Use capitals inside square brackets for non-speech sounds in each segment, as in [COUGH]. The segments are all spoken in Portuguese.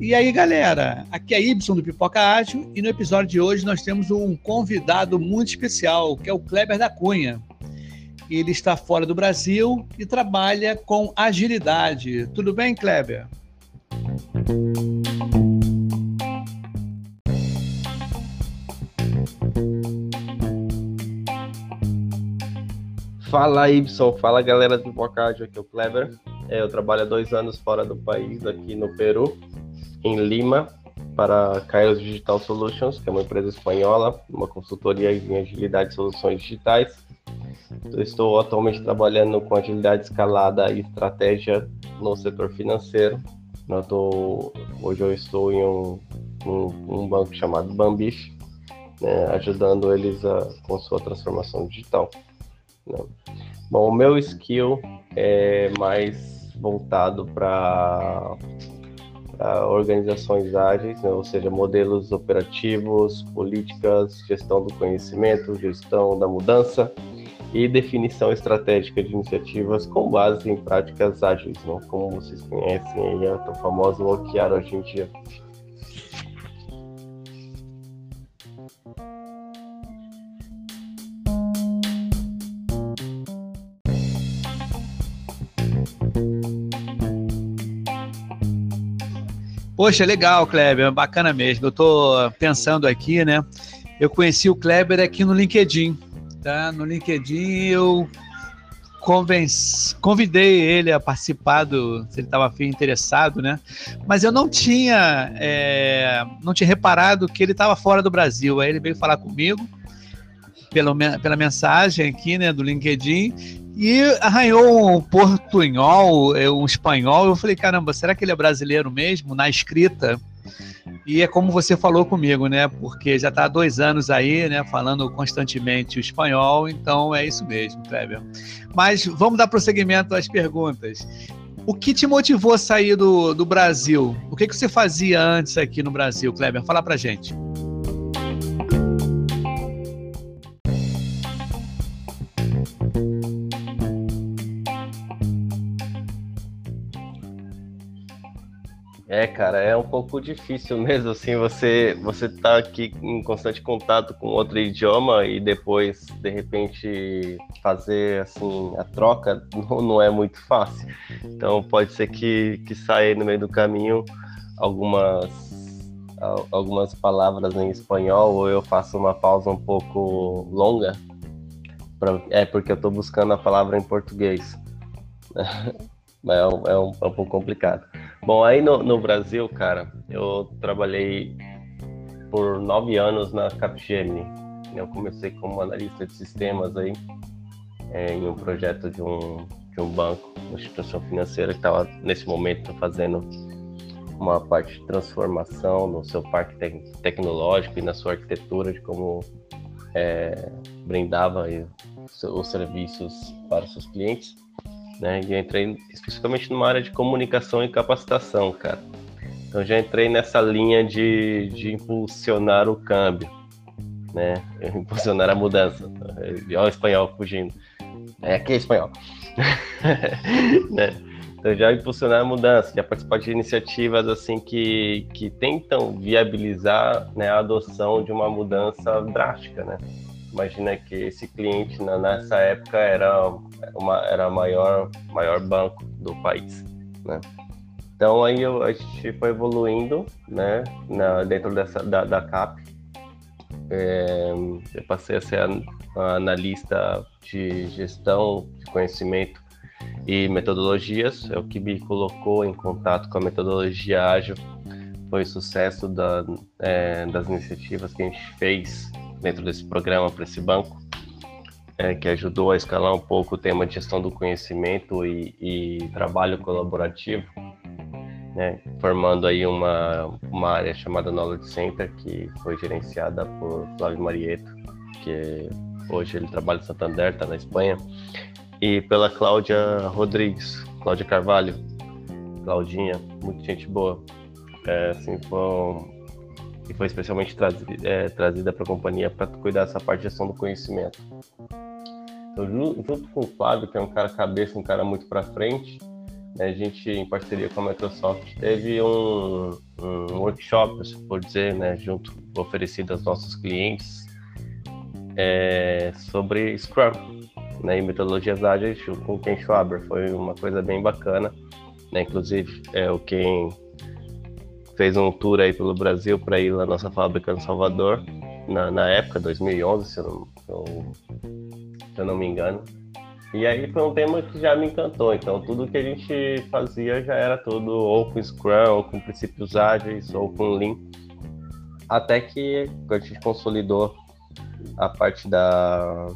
E aí, galera, aqui é Y do Pipoca Ágil e no episódio de hoje nós temos um convidado muito especial, que é o Kleber da Cunha. Ele está fora do Brasil e trabalha com agilidade. Tudo bem, Kleber? Fala Y, fala galera do Pipocádio, aqui é o Kleber. É, eu trabalho há dois anos fora do país, aqui no Peru, em Lima, para Kairos Digital Solutions, que é uma empresa espanhola, uma consultoria em agilidade e soluções digitais. Eu estou atualmente trabalhando com agilidade escalada e estratégia no setor financeiro. Eu tô, hoje eu estou em um, um, um banco chamado Bambish, né, ajudando eles a, com sua transformação digital. Né. Bom, o meu skill é mais voltado para organizações ágeis, né, ou seja, modelos operativos, políticas, gestão do conhecimento, gestão da mudança e definição estratégica de iniciativas com base em práticas ágeis, né? como vocês conhecem a tão famosa OKR hoje em dia. Poxa, legal, Kleber, bacana mesmo. Eu estou pensando aqui, né? Eu conheci o Kleber aqui no LinkedIn tá? No LinkedIn eu convenci, convidei ele a participar do, se ele estava interessado, né? Mas eu não tinha, é, não tinha reparado que ele estava fora do Brasil. Aí ele veio falar comigo pela, pela mensagem aqui, né, do LinkedIn e arranhou um portunhol, é, um espanhol. Eu falei, caramba, será que ele é brasileiro mesmo? Na escrita, e é como você falou comigo, né? Porque já está há dois anos aí, né? Falando constantemente o espanhol, então é isso mesmo, Kleber. Mas vamos dar prosseguimento às perguntas. O que te motivou a sair do, do Brasil? O que, que você fazia antes aqui no Brasil, Kleber? Fala pra gente. É, cara, é um pouco difícil mesmo, assim, você você tá aqui em constante contato com outro idioma e depois, de repente, fazer, assim, a troca não, não é muito fácil. Então, pode ser que, que saia no meio do caminho algumas algumas palavras em espanhol ou eu faço uma pausa um pouco longa. Pra, é porque eu estou buscando a palavra em português. [LAUGHS] É é um, é um pouco complicado. Bom, aí no, no Brasil, cara, eu trabalhei por nove anos na Capgemini. Eu comecei como analista de sistemas aí, é, em um projeto de um, de um banco, uma instituição financeira que estava nesse momento fazendo uma parte de transformação no seu parque te tecnológico e na sua arquitetura de como é, brindava os serviços para os seus clientes né? E eu entrei especificamente numa área de comunicação e capacitação, cara. Então já entrei nessa linha de, de impulsionar o câmbio, né? Impulsionar a mudança. Olha o espanhol fugindo. É, aqui é espanhol. [LAUGHS] né? Então já impulsionar a mudança, já participar de iniciativas assim que, que tentam viabilizar né, a adoção de uma mudança drástica, né? Imagina que esse cliente na, nessa época era uma era maior maior banco do país, né? Então aí eu, a gente foi evoluindo, né? Na, dentro dessa da, da CAP, é, eu passei a ser analista de gestão de conhecimento e metodologias, é o que me colocou em contato com a metodologia ágil. Foi sucesso da, é, das iniciativas que a gente fez dentro desse programa para esse banco, é, que ajudou a escalar um pouco o tema de gestão do conhecimento e, e trabalho colaborativo, né, formando aí uma, uma área chamada Knowledge Center, que foi gerenciada por Flávio Marieto, que hoje ele trabalha em Santander, está na Espanha, e pela Cláudia Rodrigues, Cláudia Carvalho, Claudinha, muita gente boa. é, assim, foi, e foi especialmente trazida, é, trazida para a companhia para cuidar dessa parte de gestão do conhecimento. Então, junto com o Flávio, que é um cara cabeça, um cara muito para frente, né, a gente, em parceria com a Microsoft, teve um, um workshop, se for dizer, né, junto oferecido aos nossos clientes, é, sobre Scrum né, e metodologias ágeis com o Ken Schwaber. Foi uma coisa bem bacana. Né, inclusive, é, o Ken fez um tour aí pelo Brasil para ir na nossa fábrica no Salvador, na, na época, 2011, se eu, não, se eu não me engano. E aí foi um tema que já me encantou. Então, tudo que a gente fazia já era tudo ou com Scrum, ou com princípios ágeis, ou com Lean. Até que a gente consolidou a parte da,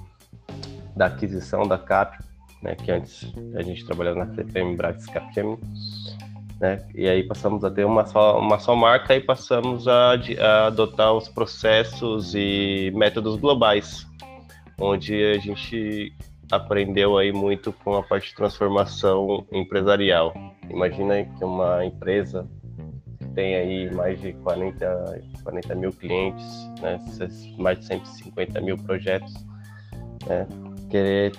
da aquisição da CAP, né, que antes a gente trabalhava na CPM Brax Capgemini, né, e aí passamos a ter uma só, uma só marca e passamos a, a adotar os processos e métodos globais, onde a gente aprendeu aí muito com a parte de transformação empresarial. Imagina que uma empresa tem aí mais de 40, 40 mil clientes, né, mais de 150 mil projetos, né, querer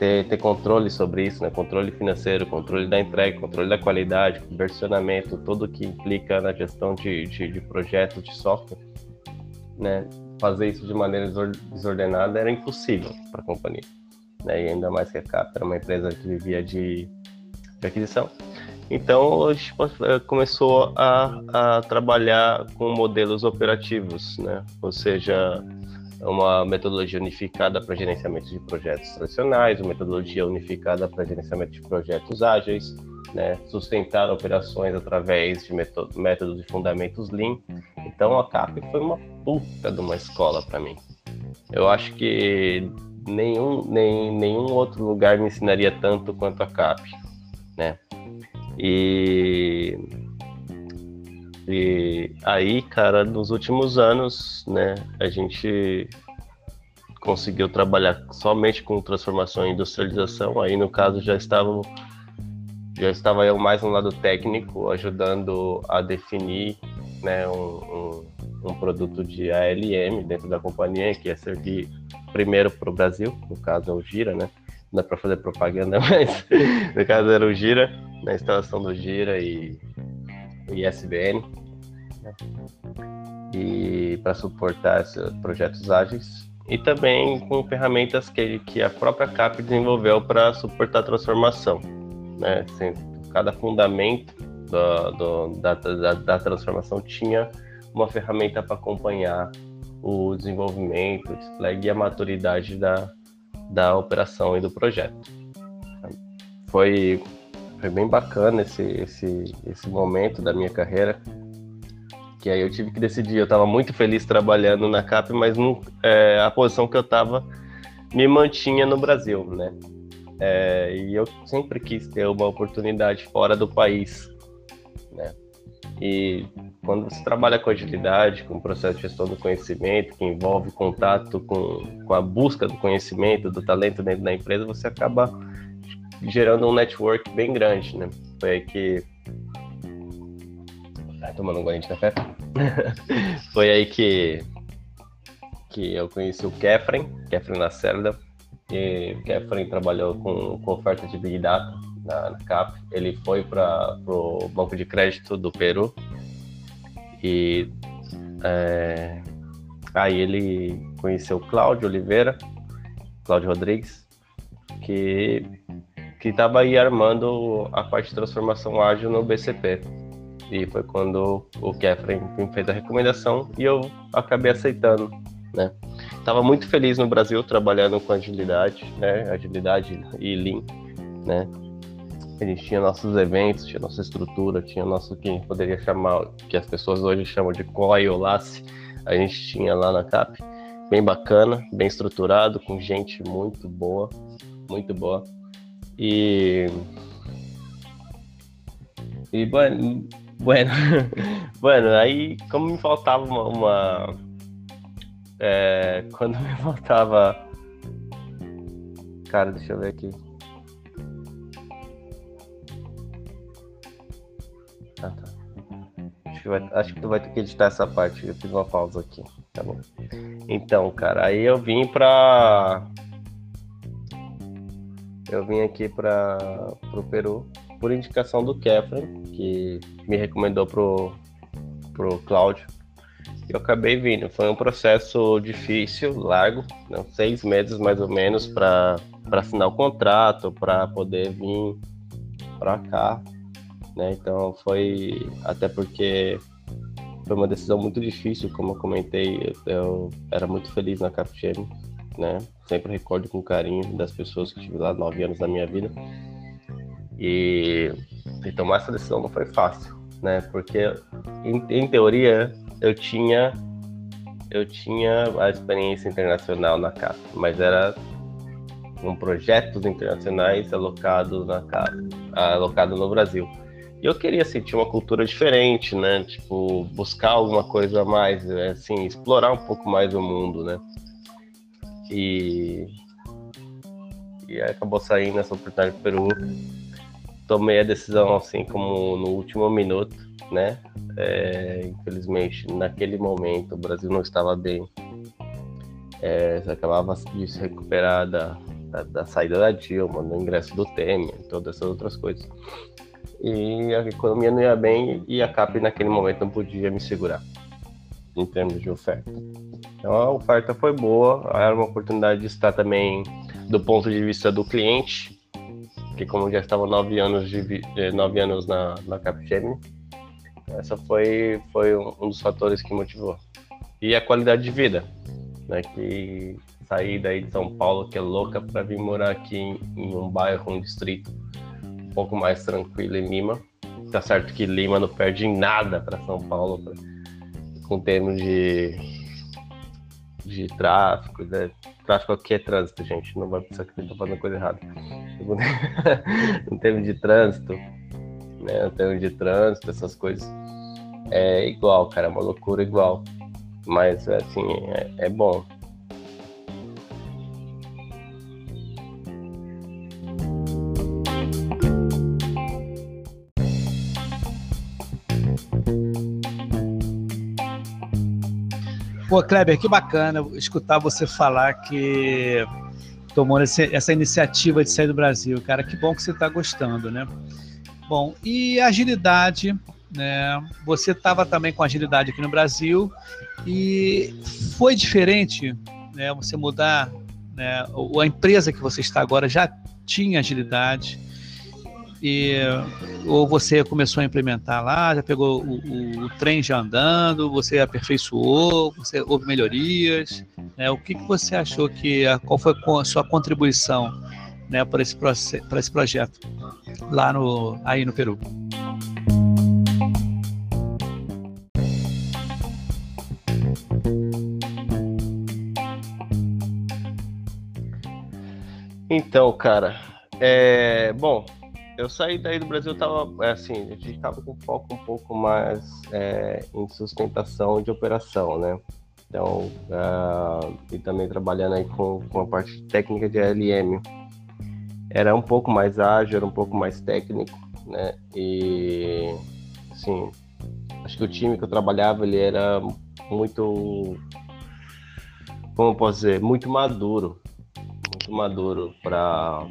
ter, ter controle sobre isso, né, controle financeiro, controle da entrega, controle da qualidade, versionamento, tudo que implica na gestão de, de, de projetos de software, né, fazer isso de maneira desordenada era impossível para a companhia. Né, e ainda mais que a CAP era uma empresa que vivia de, de aquisição. Então a gente eh, começou a, a trabalhar com modelos operativos, né? ou seja, uma metodologia unificada para gerenciamento de projetos tradicionais, uma metodologia unificada para gerenciamento de projetos ágeis, né? sustentar operações através de métodos de fundamentos Lean. Então a CAP foi uma puta de uma escola para mim. Eu acho que nenhum, nem, nenhum outro lugar me ensinaria tanto quanto a CAP. Né? E, e aí, cara, nos últimos anos, né, a gente conseguiu trabalhar somente com transformação e industrialização. Aí, no caso, já estava já estava eu mais no lado técnico, ajudando a definir né, um, um, um produto de ALM dentro da companhia, que ia servir primeiro para o Brasil, no caso é o Gira, né? Não dá para fazer propaganda, [LAUGHS] mas no caso era o Gira na instalação do Gira e ISBN né? E para suportar esses projetos ágeis e também com ferramentas que, que a própria CAP desenvolveu para suportar a transformação, né? Assim, cada fundamento do, do, da, da, da transformação tinha uma ferramenta para acompanhar o desenvolvimento, o flag e a maturidade da, da operação e do projeto. Foi foi bem bacana esse, esse, esse momento da minha carreira. Que aí eu tive que decidir. Eu estava muito feliz trabalhando na CAP, mas não, é, a posição que eu estava me mantinha no Brasil, né? É, e eu sempre quis ter uma oportunidade fora do país, né? E quando você trabalha com agilidade, com o processo de gestão do conhecimento, que envolve contato com, com a busca do conhecimento, do talento dentro da empresa, você acaba gerando um network bem grande, né? Foi aí que. Tomando um golinho de café? [LAUGHS] Foi aí que. que eu conheci o Kefren, Kefren Lacerda. E o Kefren trabalhou com, com oferta de Big Data na, na CAP. Ele foi para o Banco de Crédito do Peru. E. É, aí ele conheceu o Cláudio Oliveira, Cláudio Rodrigues, que que estava aí armando a parte de transformação ágil no BCP. E foi quando o Kefren me fez a recomendação e eu acabei aceitando, né? Tava muito feliz no Brasil trabalhando com agilidade, né? Agilidade e Lean, né? A gente tinha nossos eventos, tinha nossa estrutura, tinha nosso que poderia chamar, que as pessoas hoje chamam de COI ou LACE, a gente tinha lá na CAP. Bem bacana, bem estruturado, com gente muito boa, muito boa. E. E, bueno, [LAUGHS] bueno, aí, como me faltava uma. uma é, quando me faltava. Cara, deixa eu ver aqui. Ah, tá. Acho que, vai, acho que tu vai ter que editar essa parte. Eu fiz uma pausa aqui. Tá bom. Então, cara, aí eu vim pra. Eu vim aqui para o Peru por indicação do Kefren, que me recomendou pro, pro Cláudio. E eu acabei vindo. Foi um processo difícil, largo, né? seis meses mais ou menos para assinar o contrato, para poder vir para cá. Né? Então foi até porque foi uma decisão muito difícil, como eu comentei, eu era muito feliz na Capgemini, né? Sempre recordo com carinho das pessoas que tive lá nove anos da minha vida. E, e tomar essa decisão não foi fácil, né? Porque em, em teoria eu tinha eu tinha a experiência internacional na CAP, mas era com projetos internacionais alocados na CAP, alocado no Brasil. E eu queria sentir uma cultura diferente, né? Tipo, buscar alguma coisa a mais, né? assim, explorar um pouco mais o mundo, né? E, e acabou saindo essa oportunidade do Peru. Tomei a decisão, assim, como no último minuto, né? É, infelizmente, naquele momento, o Brasil não estava bem. É, acabava de se recuperar da, da, da saída da Dilma, do ingresso do Temer, todas essas outras coisas e a economia não ia bem e a CAP naquele momento não podia me segurar em termos de oferta. Então a oferta foi boa, era uma oportunidade de estar também do ponto de vista do cliente, que como já estava nove anos de nove aanos na, na Capgemini, essa foi foi um dos fatores que motivou. E a qualidade de vida, né? Que sair daí de São Paulo, que é louca, para vir morar aqui em, em um bairro, um distrito um pouco mais tranquilo em Lima. Tá certo que Lima não perde em nada para São Paulo, pra, com termos de, de tráfego. Né? Tráfego aqui é trânsito, gente. Não vai pensar que você tá fazendo coisa errada. [LAUGHS] em termos de trânsito, né? Em termos de trânsito, essas coisas. É igual, cara, é uma loucura igual. Mas, assim, é, é bom. Pô, Kleber, que bacana escutar você falar que tomou essa iniciativa de sair do Brasil, cara. Que bom que você está gostando, né? Bom, e agilidade, né? Você estava também com agilidade aqui no Brasil e foi diferente, né? Você mudar, né? A empresa que você está agora já tinha agilidade e ou você começou a implementar lá, já pegou o, o, o trem já andando, você aperfeiçoou, você houve melhorias, né? O que, que você achou que qual foi a sua contribuição, né, para esse para esse projeto lá no aí no Peru? Então, cara, é, bom, eu saí daí do Brasil, tava é, assim, a gente estava com foco um pouco mais é, em sustentação de operação, né? Então, uh, e também trabalhando aí com, com a parte técnica de ALM. Era um pouco mais ágil, era um pouco mais técnico, né? E, assim, acho que o time que eu trabalhava, ele era muito, como eu posso dizer, muito maduro, muito maduro para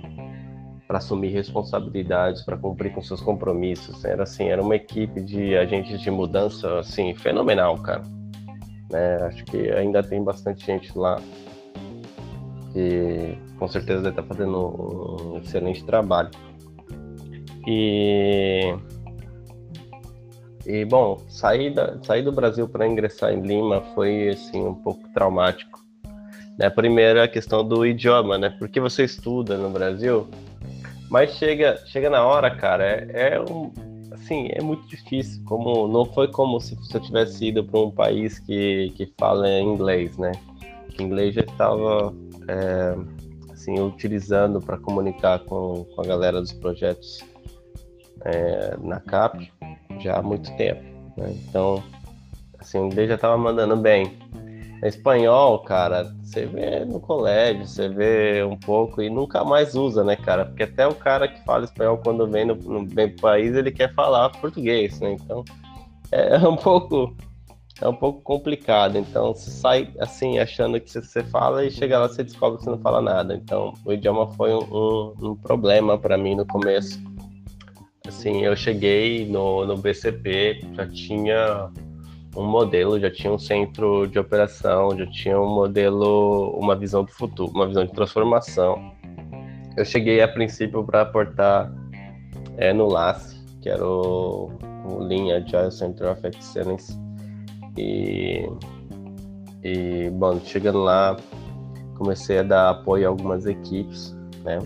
para assumir responsabilidades, para cumprir com seus compromissos. Era assim, era uma equipe de agentes de mudança assim fenomenal, cara. Né? Acho que ainda tem bastante gente lá que com certeza deve estar tá fazendo um excelente trabalho. E e bom, sair, da, sair do Brasil para ingressar em Lima foi assim um pouco traumático. Né? Primeiro a questão do idioma, né? Porque você estuda no Brasil, mas chega, chega na hora, cara, é, é um, assim, é muito difícil. Como não foi como se você tivesse ido para um país que, que fala inglês, né? Que inglês já estava é, assim utilizando para comunicar com, com a galera dos projetos é, na CAP já há muito tempo. Né? Então, assim, o inglês já estava mandando bem. Espanhol, cara, você vê no colégio, você vê um pouco e nunca mais usa, né, cara? Porque até o cara que fala espanhol quando vem no, no, vem pro país, ele quer falar português, né? Então, é [LAUGHS] um pouco é um pouco complicado. Então, você sai assim, achando que você fala e chega lá você descobre que você não fala nada. Então, o idioma foi um, um, um problema para mim no começo. Assim, eu cheguei no, no BCP, já tinha um modelo, já tinha um centro de operação, já tinha um modelo, uma visão do futuro, uma visão de transformação. Eu cheguei a princípio para aportar é, no LAS, que era o, o Lean Agile Center of Excellence. E, e, bom, chegando lá, comecei a dar apoio a algumas equipes, né?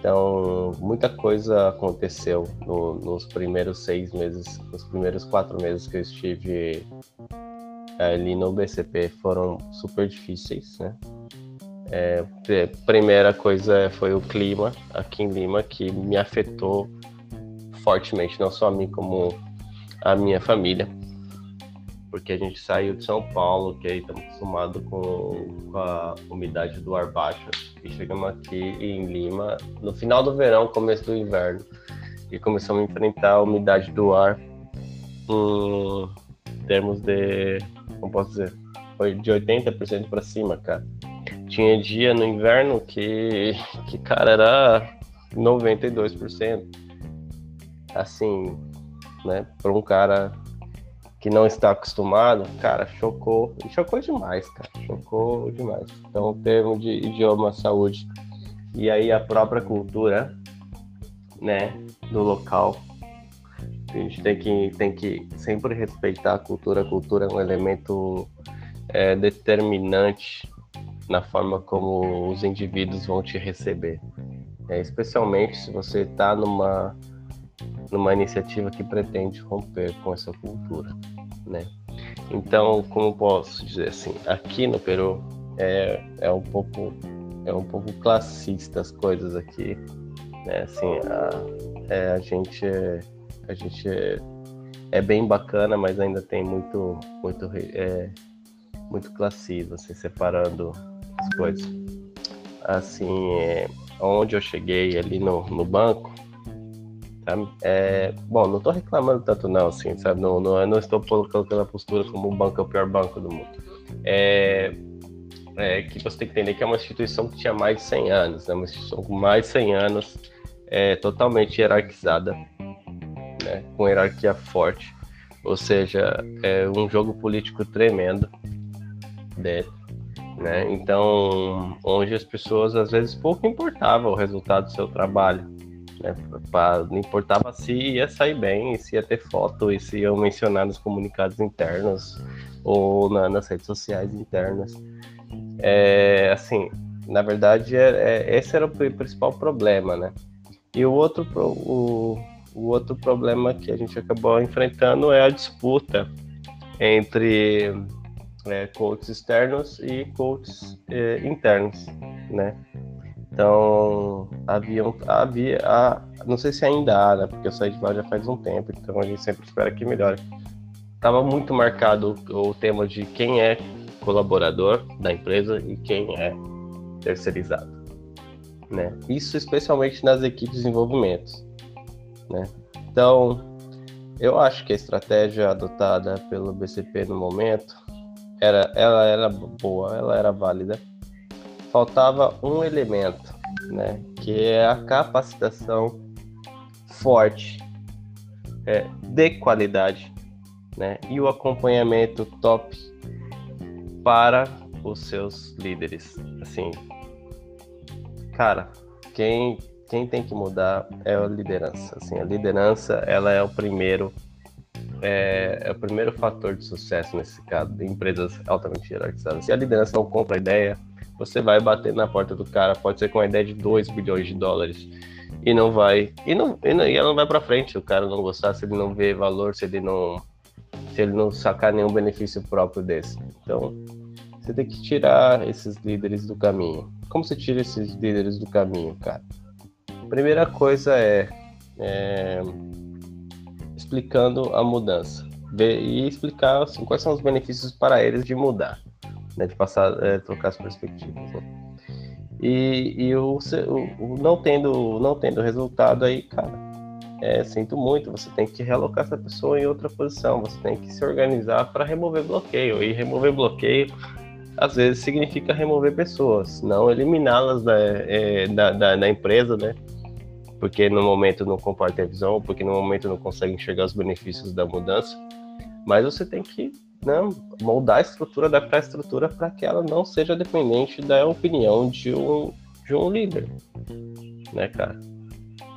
Então, muita coisa aconteceu no, nos primeiros seis meses, nos primeiros quatro meses que eu estive ali no BCP foram super difíceis, né? É, primeira coisa foi o clima aqui em Lima, que me afetou fortemente, não só a mim, como a minha família porque a gente saiu de São Paulo, que aí estamos acostumados com, com, a umidade do ar baixo, e chegamos aqui em Lima no final do verão, começo do inverno, e começamos a enfrentar a umidade do ar em termos de, como posso dizer, foi de 80% para cima, cara. Tinha dia no inverno que, que cara, era 92%. Assim, né, para um cara que não está acostumado, cara, chocou. E chocou demais, cara. Chocou demais. Então, o termo de idioma, saúde e aí a própria cultura, né, do local. A gente tem que, tem que sempre respeitar a cultura. A cultura é um elemento é, determinante na forma como os indivíduos vão te receber. É, especialmente se você está numa numa iniciativa que pretende romper com essa cultura, né? Então, como posso dizer assim, aqui no Peru é, é um pouco é um pouco classista as coisas aqui, né? Assim, a, é, a gente a gente é, é, bem bacana, mas ainda tem muito muito é, muito classismo, assim, separando as coisas. Assim, é, onde eu cheguei ali no, no banco, é, bom, não estou reclamando tanto não, assim, sabe? Não, não, não estou colocando a postura como o banco é o pior banco do mundo. É, é, que você tem que entender que é uma instituição que tinha mais de 100 anos, né? uma instituição com mais de 100 anos, é, totalmente hierarquizada, né? com hierarquia forte, ou seja, é um jogo político tremendo dele. Né? Então, onde as pessoas às vezes pouco importavam o resultado do seu trabalho, né? Pra, não importava se ia sair bem, se ia ter foto, e se iam mencionar nos comunicados internos ou na, nas redes sociais internas. É, assim, na verdade, é, é, esse era o principal problema, né? E o outro, o, o outro problema que a gente acabou enfrentando é a disputa entre é, coaches externos e coaches é, internos, né? Então, havia, havia não sei se ainda há, né, porque eu saí de lá já faz um tempo, então a gente sempre espera que melhore. Estava muito marcado o tema de quem é colaborador da empresa e quem é terceirizado. Né? Isso especialmente nas equipes de desenvolvimento. Né? Então, eu acho que a estratégia adotada pelo BCP no momento era, ela era boa, ela era válida faltava um elemento, né? Que é a capacitação forte, é, de qualidade, né? E o acompanhamento top para os seus líderes. Assim, cara, quem quem tem que mudar é a liderança. Assim, a liderança ela é o primeiro é, é, o primeiro fator de sucesso nesse caso de empresas altamente hierarquizadas. Se a liderança não compra a ideia, você vai bater na porta do cara, pode ser com uma ideia de 2 bilhões de dólares. E não vai e não, e não e ela não vai para frente se o cara não gostar se ele não vê valor se ele não se ele não sacar nenhum benefício próprio desse. Então você tem que tirar esses líderes do caminho. Como você tira esses líderes do caminho cara? Primeira coisa é, é explicando a mudança. E explicar assim, quais são os benefícios para eles de mudar né, de passar, é, trocar as perspectivas. Né? E, e o, o, não tendo não tendo resultado aí, cara, é, sinto muito, você tem que realocar essa pessoa em outra posição, você tem que se organizar para remover bloqueio. E remover bloqueio, às vezes, significa remover pessoas, não eliminá-las da, é, da, da, da, empresa, né? Porque no momento não compartilha a visão, porque no momento não consegue enxergar os benefícios da mudança. Mas você tem que né, moldar a estrutura, adaptar a estrutura para que ela não seja dependente da opinião de um, de um líder, né, cara?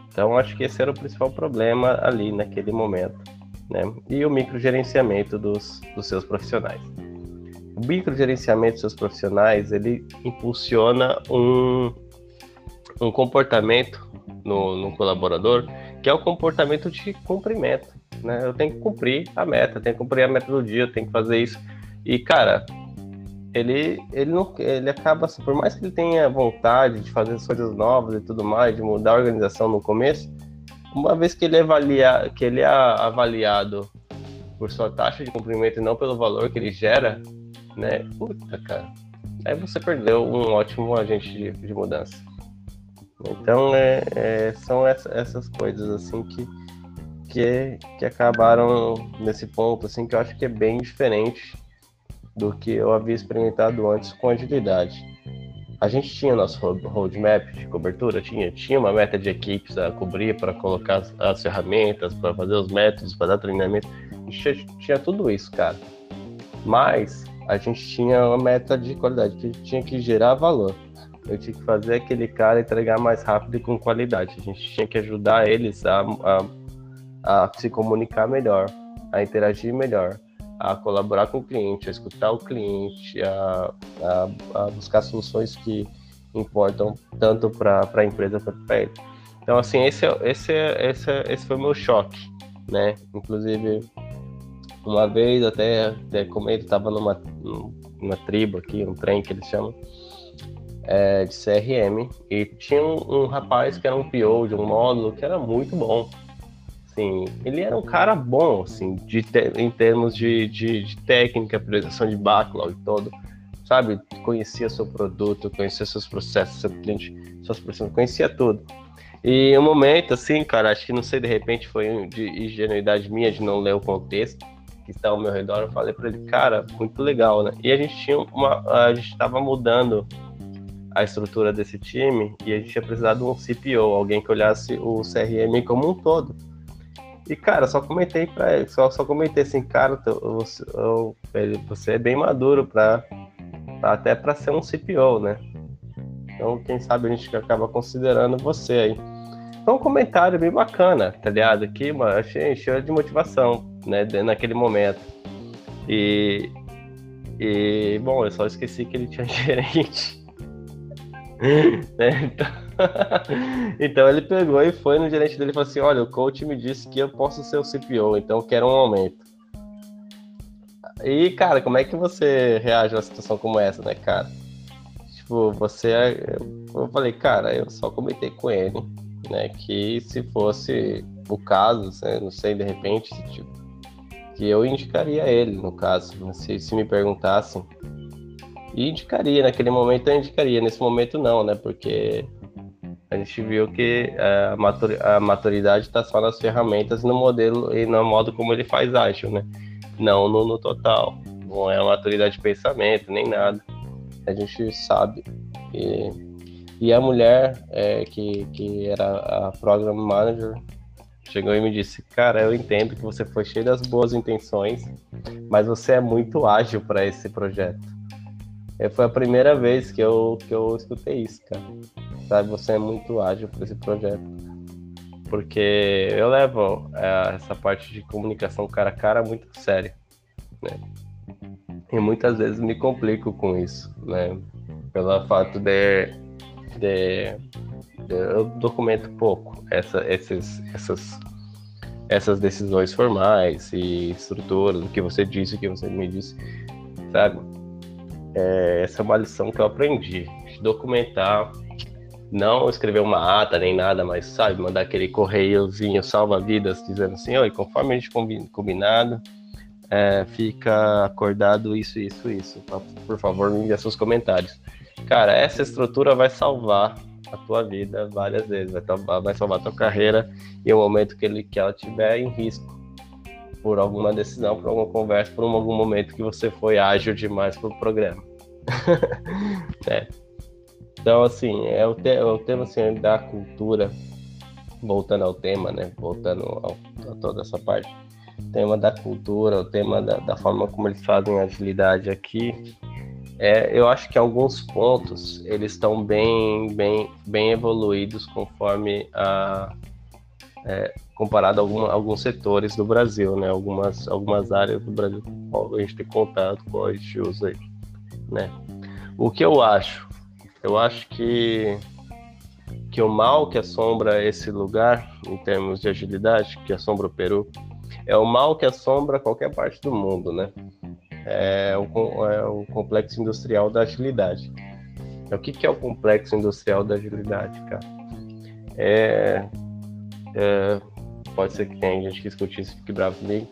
Então, acho que esse era o principal problema ali naquele momento, né? E o microgerenciamento dos, dos seus profissionais. O microgerenciamento dos seus profissionais, ele impulsiona um, um comportamento no, no colaborador, que é o comportamento de cumprimento, né? Eu tenho que cumprir a meta, tenho que cumprir a meta do dia, tenho que fazer isso. E, cara, ele, ele, não, ele acaba, assim, por mais que ele tenha vontade de fazer coisas novas e tudo mais, de mudar a organização no começo, uma vez que ele, avalia, que ele é avaliado por sua taxa de cumprimento e não pelo valor que ele gera, né? Puta, cara. Aí você perdeu um ótimo agente de, de mudança. Então, é, é, são essa, essas coisas, assim, que, que, que acabaram nesse ponto, assim, que eu acho que é bem diferente do que eu havia experimentado antes com agilidade. A gente tinha nosso roadmap de cobertura, tinha, tinha uma meta de equipes a cobrir para colocar as, as ferramentas, para fazer os métodos, para dar treinamento. A gente tinha, tinha tudo isso, cara. Mas a gente tinha uma meta de qualidade, que tinha que gerar valor. Eu tinha que fazer aquele cara entregar mais rápido e com qualidade. A gente tinha que ajudar eles a, a, a se comunicar melhor, a interagir melhor, a colaborar com o cliente, a escutar o cliente, a, a, a buscar soluções que importam tanto para a empresa quanto para ele. Então, assim, esse, esse, esse, esse foi o meu choque, né? Inclusive, uma vez até, até comento, estava numa, numa tribo aqui, um trem que eles chamam, é, de CRM, e tinha um, um rapaz que era um PO de um módulo que era muito bom, Assim, ele era um cara bom, assim, de te, em termos de, de, de técnica, priorização de backlog todo, sabe? Conhecia seu produto, conhecia seus processos, seu cliente, suas pessoas, conhecia tudo. E um momento, assim, cara, acho que não sei, de repente foi de ingenuidade minha de não ler o contexto que está ao meu redor, eu falei para ele, cara, muito legal, né? E a gente tinha uma, a gente estava mudando a estrutura desse time e a gente tinha precisado de um CPO, alguém que olhasse o CRM como um todo. E, cara, só comentei pra ele, só, só comentei assim, cara, você, você é bem maduro pra, pra até para ser um CPO, né? Então, quem sabe a gente acaba considerando você aí. Então, um comentário bem bacana, tá ligado? Que, mano, achei encheu de motivação, né, naquele momento. E, e, bom, eu só esqueci que ele tinha [LAUGHS] gerente. [LAUGHS] né? Então, [LAUGHS] então ele pegou e foi no gerente dele e falou assim: Olha, o coach me disse que eu posso ser o CPO, então eu quero um aumento. E, cara, como é que você reage a uma situação como essa, né, cara? Tipo, você. Eu falei, cara, eu só comentei com ele, né, que se fosse o caso, né, não sei, de repente, tipo, que eu indicaria ele, no caso, se, se me perguntassem. E indicaria, naquele momento eu indicaria, nesse momento não, né, porque a gente viu que é, a maturidade está só nas ferramentas no modelo e no modo como ele faz ágil, né? Não no, no total. Não é maturidade de pensamento, nem nada. A gente sabe. E, e a mulher é, que, que era a Program Manager chegou e me disse: Cara, eu entendo que você foi cheio das boas intenções, mas você é muito ágil para esse projeto. E foi a primeira vez que eu, que eu escutei isso, cara sabe? Você é muito ágil para esse projeto. Porque eu levo é, essa parte de comunicação cara a cara muito sério, né? E muitas vezes me complico com isso, né? Pelo fato de, de, de eu documento pouco essa, esses, essas, essas decisões formais e estruturas, o que você disse, o que você me disse, sabe? É, essa é uma lição que eu aprendi, documentar não escrever uma ata nem nada, mas sabe, mandar aquele correiozinho salva-vidas dizendo assim, oi, conforme a gente combinado, é, fica acordado isso, isso, isso. Por favor, me envie seus comentários. Cara, essa estrutura vai salvar a tua vida várias vezes, vai, vai salvar a tua carreira em um momento que, ele, que ela tiver em risco por alguma decisão, por alguma conversa, por algum momento que você foi ágil demais para o programa. [LAUGHS] é. Então, assim, é o, te, é o tema assim, da cultura, voltando ao tema, né? Voltando ao, a toda essa parte. O tema da cultura, o tema da, da forma como eles fazem agilidade aqui. É, eu acho que alguns pontos eles estão bem, bem, bem evoluídos conforme a, é, comparado a algum, alguns setores do Brasil, né? Algumas, algumas áreas do Brasil com a gente tem contato, com a gente usa aí, né? O que eu acho? Eu acho que que o mal que assombra esse lugar, em termos de agilidade, que assombra o Peru, é o mal que assombra qualquer parte do mundo, né? É o, é o complexo industrial da agilidade. O que, que é o complexo industrial da agilidade, cara? É, é, pode ser que tenha gente que escute isso e fique bravo comigo.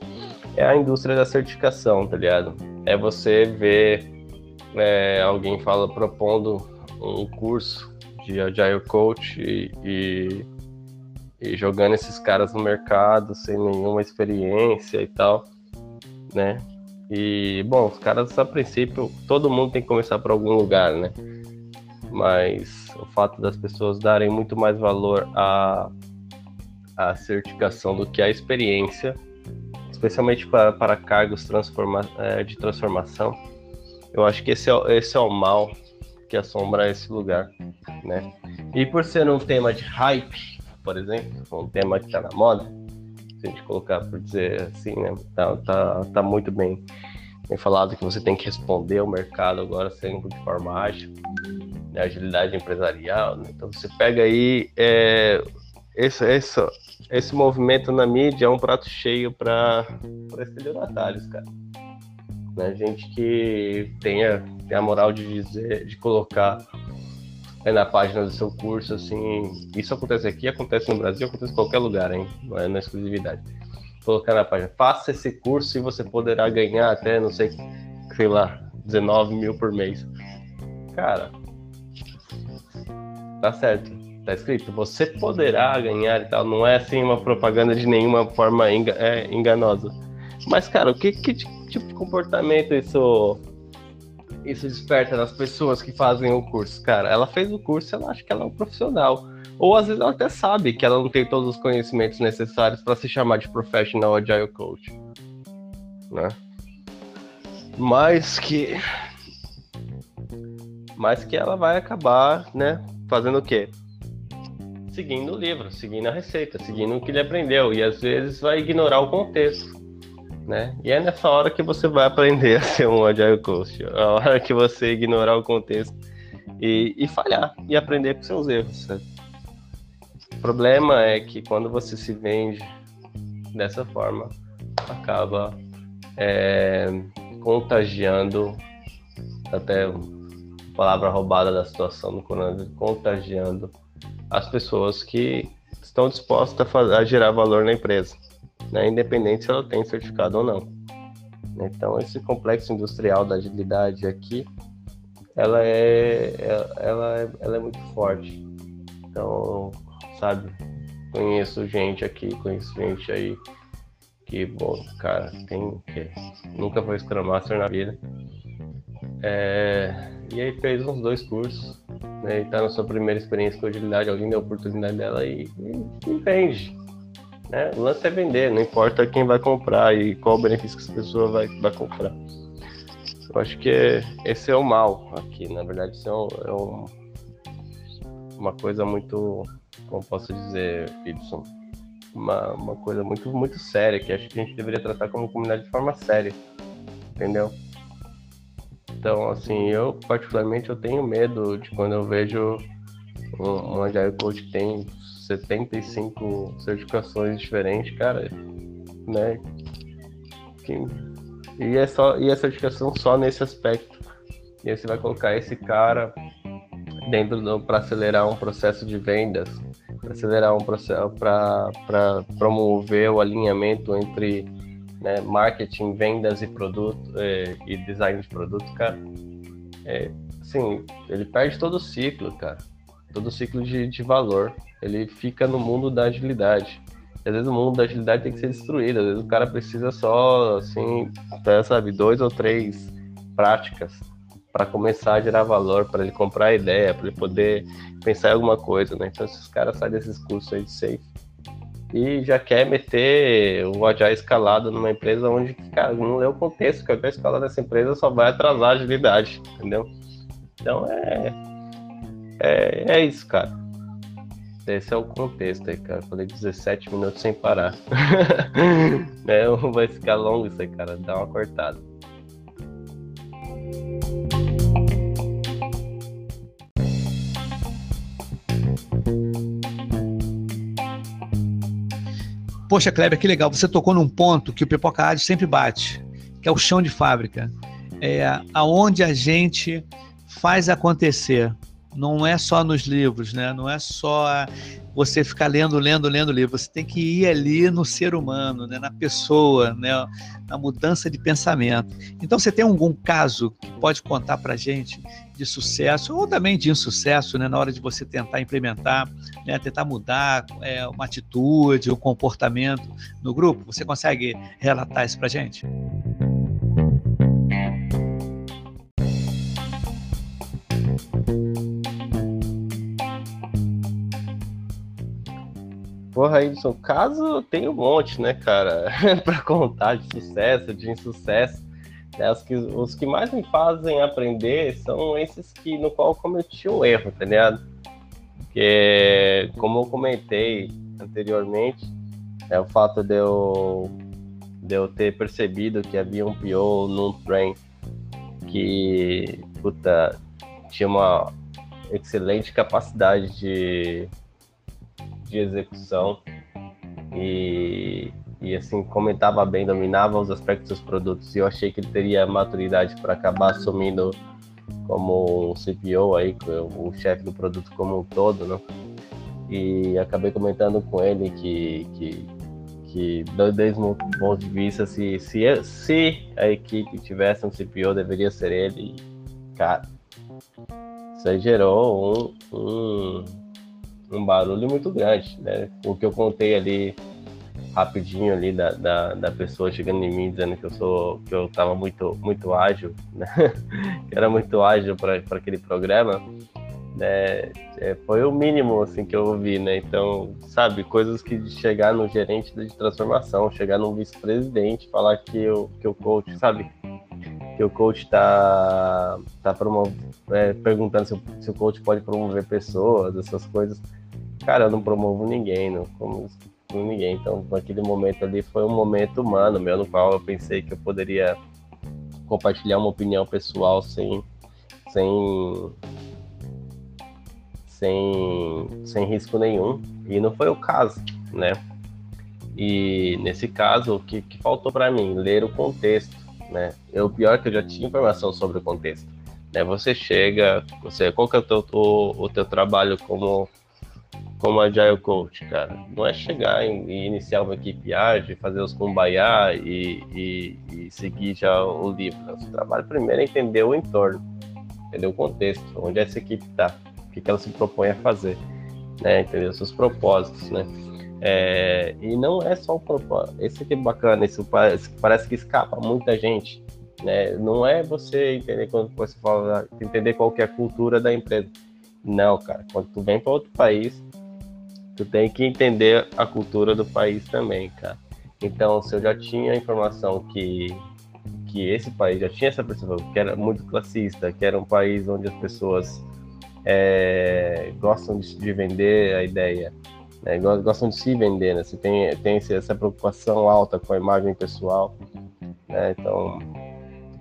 É a indústria da certificação, tá ligado? É você ver é, alguém fala propondo um curso de Agile Coach e, e, e, jogando esses caras no mercado sem nenhuma experiência e tal, né? E, bom, os caras, a princípio, todo mundo tem que começar por algum lugar, né? Mas o fato das pessoas darem muito mais valor à, à certificação do que à experiência, especialmente para, para cargos transforma, é, de transformação, eu acho que esse é, esse é o mal que assombra esse lugar, né? E por ser um tema de hype, por exemplo, um tema que está na moda, se a gente colocar por dizer assim, né? Tá, tá, tá muito bem, bem falado que você tem que responder ao mercado agora sempre de forma ágil, né? agilidade empresarial, né? Então você pega aí é, esse, esse, esse movimento na mídia é um prato cheio para estelionatários, cara né? Gente que tenha, tenha a moral de dizer, de colocar é, na página do seu curso, assim, isso acontece aqui, acontece no Brasil, acontece em qualquer lugar, hein? Não é na exclusividade. Colocar na página, faça esse curso e você poderá ganhar até, não sei, sei lá, 19 mil por mês. Cara, tá certo. Tá escrito, você poderá ganhar e tal. Não é assim uma propaganda de nenhuma forma é, enganosa. Mas, cara, o que, que, tipo de comportamento isso isso desperta nas pessoas que fazem o curso? Cara, ela fez o curso, ela acha que ela é um profissional. Ou às vezes ela até sabe que ela não tem todos os conhecimentos necessários para se chamar de professional agile coach, né? Mas que mas que ela vai acabar, né, fazendo o quê? Seguindo o livro, seguindo a receita, seguindo o que ele aprendeu e às vezes vai ignorar o contexto né? E é nessa hora que você vai aprender [LAUGHS] a ser um agile coach, a hora que você ignorar o contexto e, e falhar e aprender com seus erros. O problema é que quando você se vende dessa forma, acaba é, contagiando até palavra roubada da situação no coronavírus, contagiando as pessoas que estão dispostas a, fazer, a gerar valor na empresa né, independente se ela tem certificado ou não. Então, esse complexo industrial da agilidade aqui, ela é, ela é, ela é muito forte. Então, sabe, conheço gente aqui, conheço gente aí que, bom, cara, tem que nunca foi Scrum Master na vida. É, e aí fez uns dois cursos, né, e tá na sua primeira experiência com agilidade, alguém deu a oportunidade dela e, e, e vende. Né? O lance é vender, não importa quem vai comprar e qual o benefício que essa pessoa vai, vai comprar. Eu acho que é, esse é o mal aqui, na verdade, isso é, um, é um, uma coisa muito, como posso dizer, Ibson, uma, uma coisa muito, muito séria, que acho que a gente deveria tratar como comunidade de forma séria, entendeu? Então, assim, eu particularmente eu tenho medo de quando eu vejo um, um Agile Coach que tem 75 certificações diferentes, cara, né? Que, e, é só, e a certificação só nesse aspecto. E aí você vai colocar esse cara dentro do para acelerar um processo de vendas, para acelerar um processo para promover o alinhamento entre né, marketing, vendas e produto é, e design de produto, cara. É, assim, ele perde todo o ciclo, cara todo ciclo de, de valor, ele fica no mundo da agilidade. Às vezes o mundo da agilidade tem que ser destruído, às vezes o cara precisa só, assim, sabe, dois ou três práticas para começar a gerar valor, para ele comprar ideia, para ele poder pensar em alguma coisa, né? Então esses caras saem desses cursos aí de safe e já quer meter o Agile escalado numa empresa onde, cara, não lê o contexto, que o Agile escalado nessa empresa só vai atrasar a agilidade, entendeu? Então é, é, é isso, cara. Esse é o contexto aí, cara. Falei 17 minutos sem parar. [LAUGHS] é, vai ficar longo isso aí, cara. Dá uma cortada. Poxa, Kleber, que legal. Você tocou num ponto que o Pipoca Rádio sempre bate, que é o chão de fábrica. É aonde a gente faz acontecer. Não é só nos livros, né? Não é só você ficar lendo, lendo, lendo livro. Você tem que ir ali no ser humano, né? na pessoa, né? na mudança de pensamento. Então, você tem algum caso que pode contar para gente de sucesso ou também de insucesso, né? na hora de você tentar implementar, né? tentar mudar é, uma atitude, um comportamento no grupo? Você consegue relatar isso para gente? Porra, Edson, caso tem um monte, né, cara, [LAUGHS] para contar de sucesso, de insucesso. Né? Os, que, os que mais me fazem aprender são esses que no qual eu cometi um erro, tá ligado? Porque, como eu comentei anteriormente, é o fato de eu, de eu ter percebido que havia um PO num trem que, puta, tinha uma excelente capacidade de de execução e, e assim comentava bem, dominava os aspectos dos produtos e eu achei que ele teria maturidade para acabar assumindo como um CPO aí, o chefe do produto como um todo, né? E acabei comentando com ele que, que, que dois pontos de vista, se, se, se a equipe tivesse um CPO, deveria ser ele. Cara, isso aí gerou um, um um barulho muito grande, né? O que eu contei ali rapidinho ali da, da, da, pessoa chegando em mim dizendo que eu sou que eu estava muito muito ágil, né? [LAUGHS] que era muito ágil para aquele programa, né? É, foi o mínimo assim que eu ouvi, né? Então, sabe, coisas que chegar no gerente de transformação, chegar no vice-presidente, falar que o que o coach, sabe, que o coach tá, tá é, perguntando se se o coach pode promover pessoas, essas coisas cara, eu não promovo ninguém, não como ninguém. Então, naquele momento ali foi um momento humano meu, no qual eu pensei que eu poderia compartilhar uma opinião pessoal sem sem sem sem risco nenhum. E não foi o caso, né? E nesse caso, o que, que faltou para mim? Ler o contexto, né? Eu, pior é que eu já tinha informação sobre o contexto. Né? Você chega, você, qual que é o teu, o, o teu trabalho como como Agile Coach, cara. Não é chegar e iniciar uma equipe ágil, fazer os kumbaya e, e, e seguir já o livro. Nosso trabalho primeiro é entender o entorno, entender o contexto, onde essa equipe está, o que, que ela se propõe a fazer, né? entender os seus propósitos, né? É, e não é só o propósito. Esse aqui é bacana, isso parece, parece que escapa muita gente. Né? Não é você entender quando você fala, entender qual que é a cultura da empresa. Não, cara. Quando tu vem para outro país, tu tem que entender a cultura do país também, cara. Então, se eu já tinha informação que, que esse país já tinha essa percepção, que era muito classista, que era um país onde as pessoas é, gostam de, de, vender a ideia, né? gostam de se vender, né? Você tem, tem essa preocupação alta com a imagem pessoal, né? Então,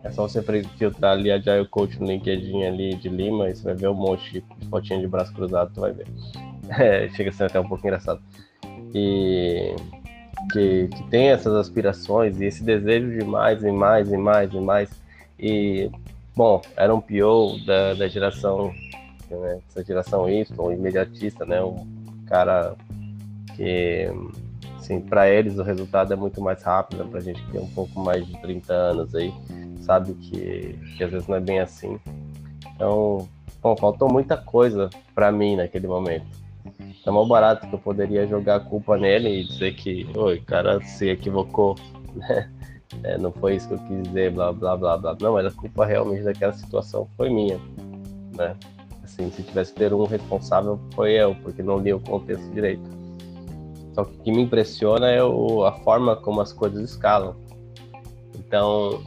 é só você filtrar ali a Agile Coach no LinkedIn ali de Lima e você vai ver um monte de fotinha de braço cruzado, tu vai ver. É, chega a ser até um pouco engraçado. E que, que tem essas aspirações e esse desejo de mais e mais e mais e mais. E, bom, era um PO da, da geração, né, essa geração Y, imediatista, né? Um cara que, assim, para eles o resultado é muito mais rápido, para a gente que tem um pouco mais de 30 anos aí, sabe que, que às vezes não é bem assim. Então, bom, faltou muita coisa para mim naquele momento. É mal barato que eu poderia jogar a culpa nele e dizer que, oi, cara se equivocou, né? [LAUGHS] É, não foi isso que eu quis dizer, blá, blá, blá, blá. Não, mas a culpa realmente daquela situação foi minha, né? Assim, se tivesse ter um responsável, foi eu, porque não li o contexto direito. Só que o que me impressiona é o, a forma como as coisas escalam. Então,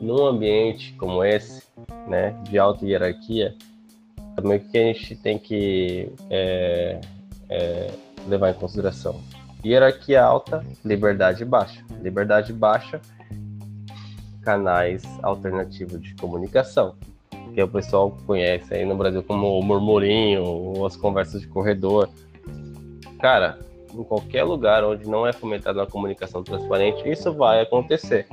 num ambiente como esse, né, de alta hierarquia, também que a gente tem que é, é, levar em consideração? Hierarquia alta, liberdade baixa. Liberdade baixa, canais alternativos de comunicação, que o pessoal conhece aí no Brasil como o murmurinho ou as conversas de corredor. Cara, em qualquer lugar onde não é fomentada uma comunicação transparente, isso vai acontecer.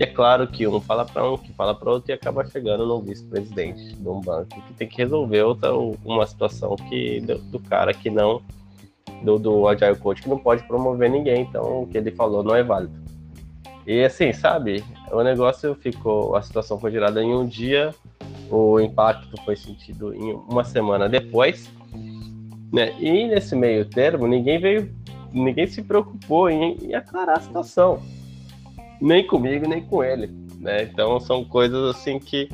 E é claro que um fala para um, que fala para outro e acaba chegando no vice-presidente de um banco que tem que resolver outra, uma situação que do, do cara que não do, do Agile Coach que não pode promover ninguém, então o que ele falou não é válido. E assim, sabe, o negócio ficou, a situação foi gerada em um dia, o impacto foi sentido em uma semana depois, né? E nesse meio termo, ninguém veio, ninguém se preocupou em, em aclarar a situação nem comigo, nem com ele. Né? Então são coisas assim que,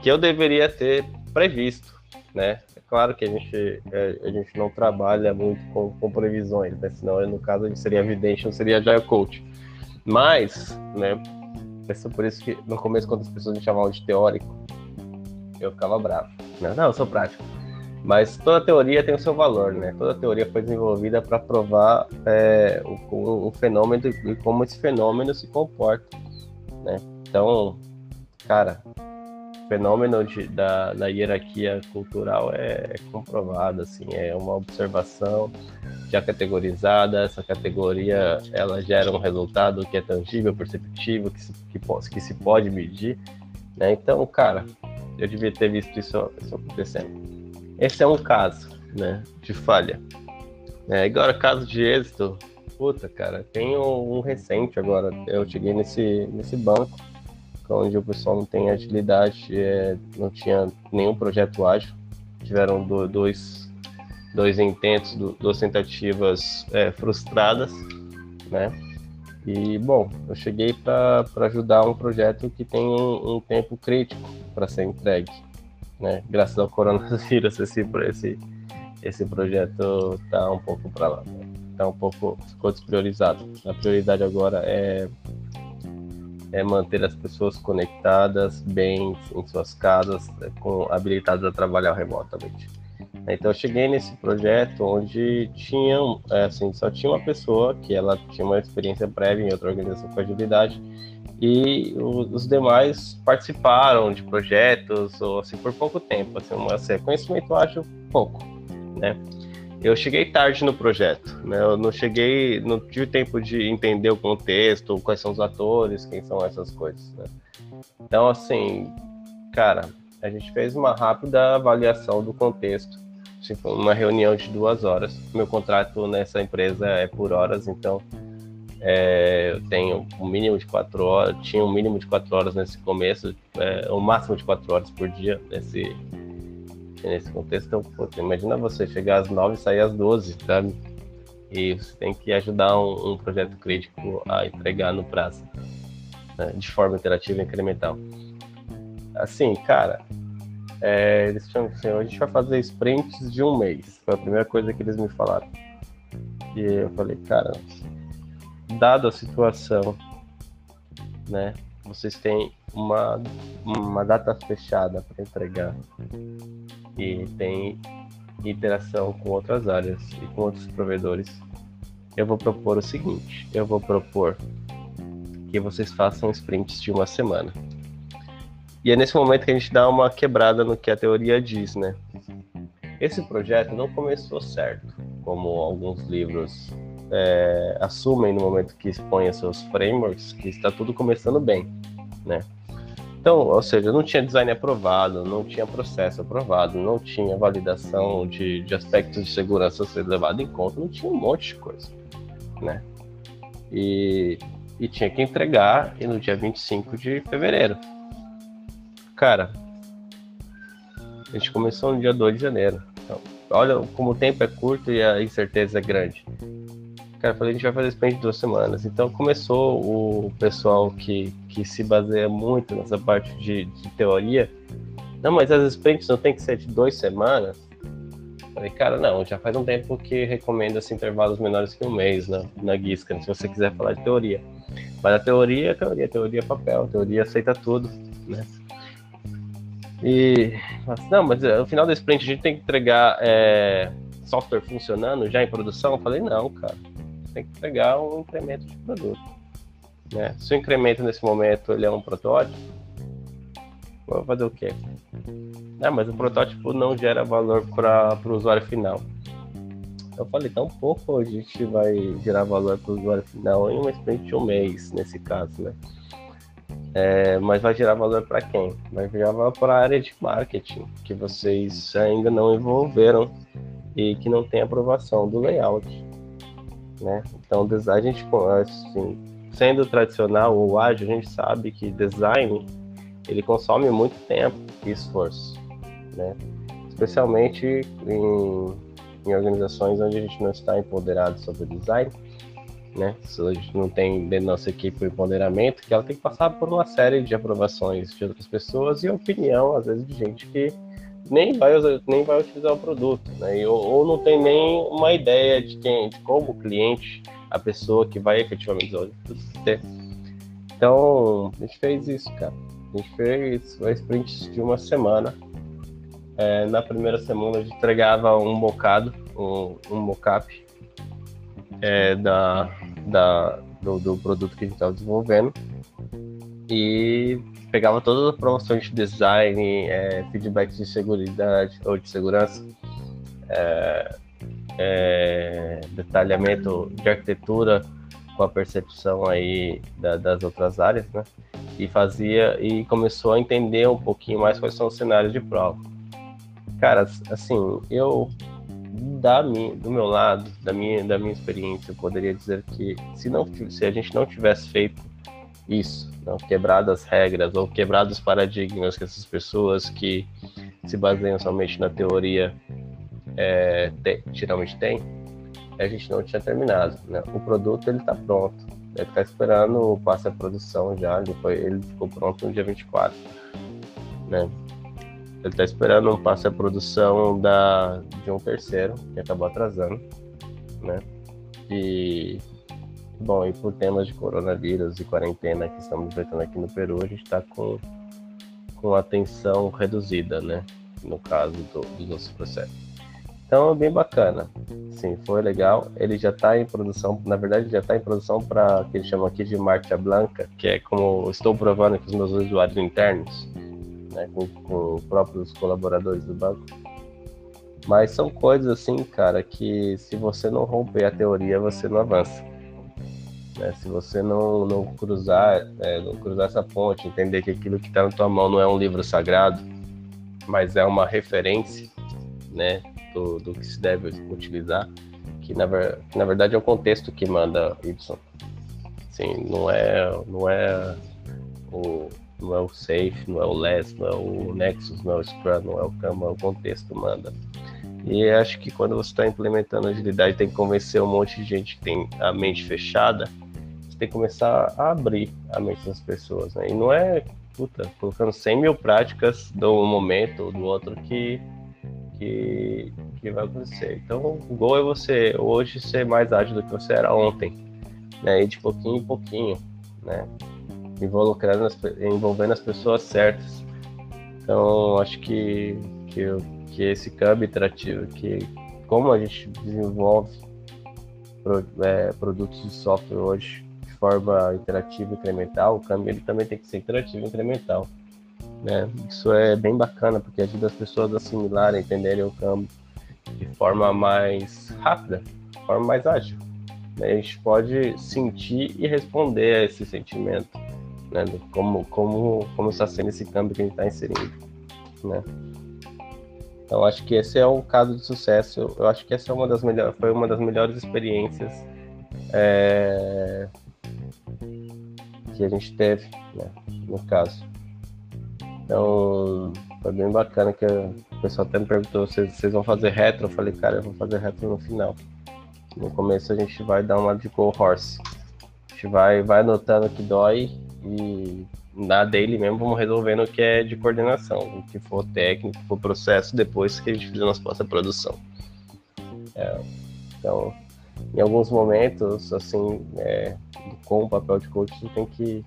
que eu deveria ter previsto. Né? É claro que a gente, é, a gente não trabalha muito com, com previsões, né? senão no caso seria evidente, não seria Agile Coach. Mas, né, é por isso que no começo, quando as pessoas me chamavam de teórico, eu ficava bravo. Não, não, eu sou prático. Mas toda teoria tem o seu valor, né? Toda teoria foi desenvolvida para provar é, o, o, fenômeno e como esse fenômeno se comporta, né? Então, cara, o fenômeno de, da, da hierarquia cultural é, é comprovado, assim, é uma observação já categorizada. Essa categoria ela gera um resultado que é tangível, perceptível, que se, que, que se pode medir, né? Então, cara, eu devia ter visto isso, isso acontecendo. Esse é um caso, né, de falha. É, agora, caso de êxito, puta, cara, tem um, recente agora. Eu cheguei nesse, nesse banco, onde o pessoal não tem agilidade, é, não tinha nenhum projeto ágil. Tiveram do, dois, dois intentos, duas tentativas é, frustradas, né? E, bom, eu cheguei para ajudar um projeto que tem um, um tempo crítico para ser entregue né? Graças ao coronavírus, esse, esse, esse projeto está um pouco para lá. Está né? um pouco ficou despriorizado. A prioridade agora é, é manter as pessoas conectadas, bem em suas casas, né? com habilitadas a trabalhar remotamente. Então eu cheguei nesse projeto onde tinha, é, assim, só tinha uma pessoa que ela tinha uma experiência prévia em outra organização com agilidade e os demais participaram de projetos ou assim por pouco tempo, assim, uma, assim, conhecimento ágil pouco, né? Eu cheguei tarde no projeto, né? Eu não cheguei, não tive tempo de entender o contexto, quais são os atores, quem são essas coisas, né? Então, assim, cara, a gente fez uma rápida avaliação do contexto, foi uma reunião de duas horas. Meu contrato nessa empresa é por horas, então é, eu tenho um mínimo de quatro horas, tinha um mínimo de quatro horas nesse começo, é, o máximo de quatro horas por dia nesse, nesse contexto. Então, pô, imagina você chegar às nove e sair às doze, sabe? E você tem que ajudar um, um projeto crítico a entregar no prazo, né, de forma interativa e incremental. Assim, cara, é, eles tinham assim, a gente vai fazer sprints de um mês. Foi a primeira coisa que eles me falaram. E eu falei, cara, dado a situação, né? Vocês têm uma, uma data fechada para entregar e tem interação com outras áreas e com outros provedores. Eu vou propor o seguinte: eu vou propor que vocês façam sprints de uma semana. E é nesse momento que a gente dá uma quebrada no que a teoria diz, né? Esse projeto não começou certo, como alguns livros é, assumem no momento que expõem seus frameworks que está tudo começando bem, né? Então, ou seja, não tinha design aprovado, não tinha processo aprovado, não tinha validação de, de aspectos de segurança ser levado em conta, não tinha um monte de coisa, né? E, e tinha que entregar e no dia 25 de fevereiro. Cara, A gente começou no dia 2 de janeiro. Então, olha como o tempo é curto e a incerteza é grande. Cara, falei, a gente vai fazer sprint de duas semanas. Então começou o pessoal que, que se baseia muito nessa parte de, de teoria. Não, mas as sprints não tem que ser de duas semanas. Falei, cara, não, já faz um tempo que recomenda assim, intervalos menores que um mês na, na Giscan, se você quiser falar de teoria. Mas a teoria é teoria, teoria é papel, teoria aceita tudo, né? E, mas, não, mas no final do sprint a gente tem que entregar é, software funcionando já em produção? Eu falei, não, cara, tem que entregar um incremento de produto. Né? Se o incremento nesse momento ele é um protótipo, vou fazer o quê? Ah, mas o protótipo não gera valor para o usuário final. Eu falei, tão pouco a gente vai gerar valor para o usuário final em uma sprint de um mês, nesse caso, né? É, mas vai gerar valor para quem? Vai gerar valor para a área de marketing, que vocês ainda não envolveram e que não tem aprovação do layout. Né? Então, a gente, assim, sendo tradicional ou ágil, a gente sabe que design ele consome muito tempo e esforço né? Especialmente em, em organizações onde a gente não está empoderado sobre o design, né? Se a gente não tem dentro da nossa equipe o empoderamento, que ela tem que passar por uma série de aprovações de outras pessoas e opinião, às vezes, de gente que nem vai, nem vai utilizar o produto, né? E, ou, ou, não tem nem uma ideia de quem, de como o cliente, a pessoa que vai efetivamente usar o produto ter. Então, a gente fez isso, cara. A gente fez a sprint de uma semana é, na primeira semana a gente entregava um bocado, um, um mockup é, da, da, do, do, produto que a gente estava desenvolvendo e pegava todas as promoções de design, é, feedbacks de segurança ou de segurança, é, é, detalhamento de arquitetura com a percepção aí da, das outras áreas, né? E fazia e começou a entender um pouquinho mais quais são os cenários de prova. Cara, assim, eu da minha, do meu lado, da minha, da minha experiência, eu poderia dizer que se não se a gente não tivesse feito isso, não quebrado as regras ou quebrado os paradigmas que essas pessoas que se baseiam somente na teoria é, te, geralmente têm, a gente não tinha terminado. Né? O produto ele está pronto, ele está esperando o passe à produção já, ele, foi, ele ficou pronto no dia 24. Né? Ele está esperando um passe à produção da, de um terceiro, que acabou atrasando, né? E, bom, e por temas de coronavírus e quarentena que estamos enfrentando aqui no Peru, a gente está com, com atenção reduzida, né? No caso do, do nosso processo. Então, é bem bacana. Sim, foi legal. Ele já está em produção, na verdade, já está em produção para o que eles chamam aqui de Marcha Blanca, que é como estou provando com os meus usuários internos né, com, com próprios colaboradores do banco. Mas são coisas assim, cara, que se você não romper a teoria, você não avança. Né? Se você não, não cruzar, é, não cruzar essa ponte, entender que aquilo que está na tua mão não é um livro sagrado, mas é uma referência, né, do, do que se deve utilizar, que na, que na verdade é o contexto que manda Y. Sim, não é, não é o, não é o Safe, não é o Less, não é o Nexus, não é o Scrum, não é o Kanban, é o contexto manda. E acho que quando você está implementando agilidade, tem que convencer um monte de gente que tem a mente fechada, tem que começar a abrir a mente das pessoas, né? E não é, puta, colocando 100 mil práticas do momento ou do outro que, que, que vai acontecer. Então, o gol é você hoje ser mais ágil do que você era ontem, né? E de pouquinho em pouquinho, né? involucrando as, envolvendo as pessoas certas. Então, acho que, que, que esse câmbio interativo, que como a gente desenvolve pro, é, produtos de software hoje de forma interativa incremental, o câmbio ele também tem que ser interativo incremental. Né? Isso é bem bacana, porque ajuda as pessoas a assimilarem, entenderem o câmbio de forma mais rápida, de forma mais ágil. Né? A gente pode sentir e responder a esse sentimento né? Como, como, como está sendo esse câmbio que a gente está inserindo, né? Então acho que esse é um caso de sucesso. Eu acho que essa é uma das melhores, foi uma das melhores experiências é, que a gente teve, né? No caso. Então foi bem bacana que, O pessoal até me perguntou vocês vão fazer retro. Eu falei, cara, eu vou fazer retro no final. No começo a gente vai dar uma de Go Horse. A gente vai, vai anotando o que dói e na daily mesmo vamos resolvendo o que é de coordenação, o que for técnico, o processo, depois que a gente fizer nossa própria produção. É, então, em alguns momentos, assim, é, com o papel de coach, você tem que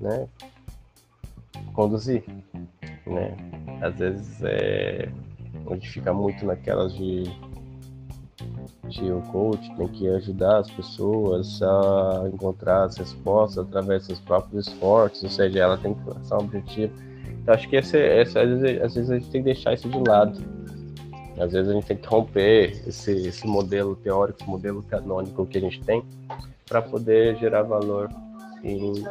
né, conduzir, né? Às vezes é onde fica muito naquelas de de o coach tem que ajudar as pessoas a encontrar as respostas através dos próprios esforços, ou seja, ela tem que traçar um objetivo. Eu acho que esse, esse, às, vezes, às vezes a gente tem que deixar isso de lado. Às vezes a gente tem que romper esse, esse modelo teórico, esse modelo canônico que a gente tem, para poder gerar valor em,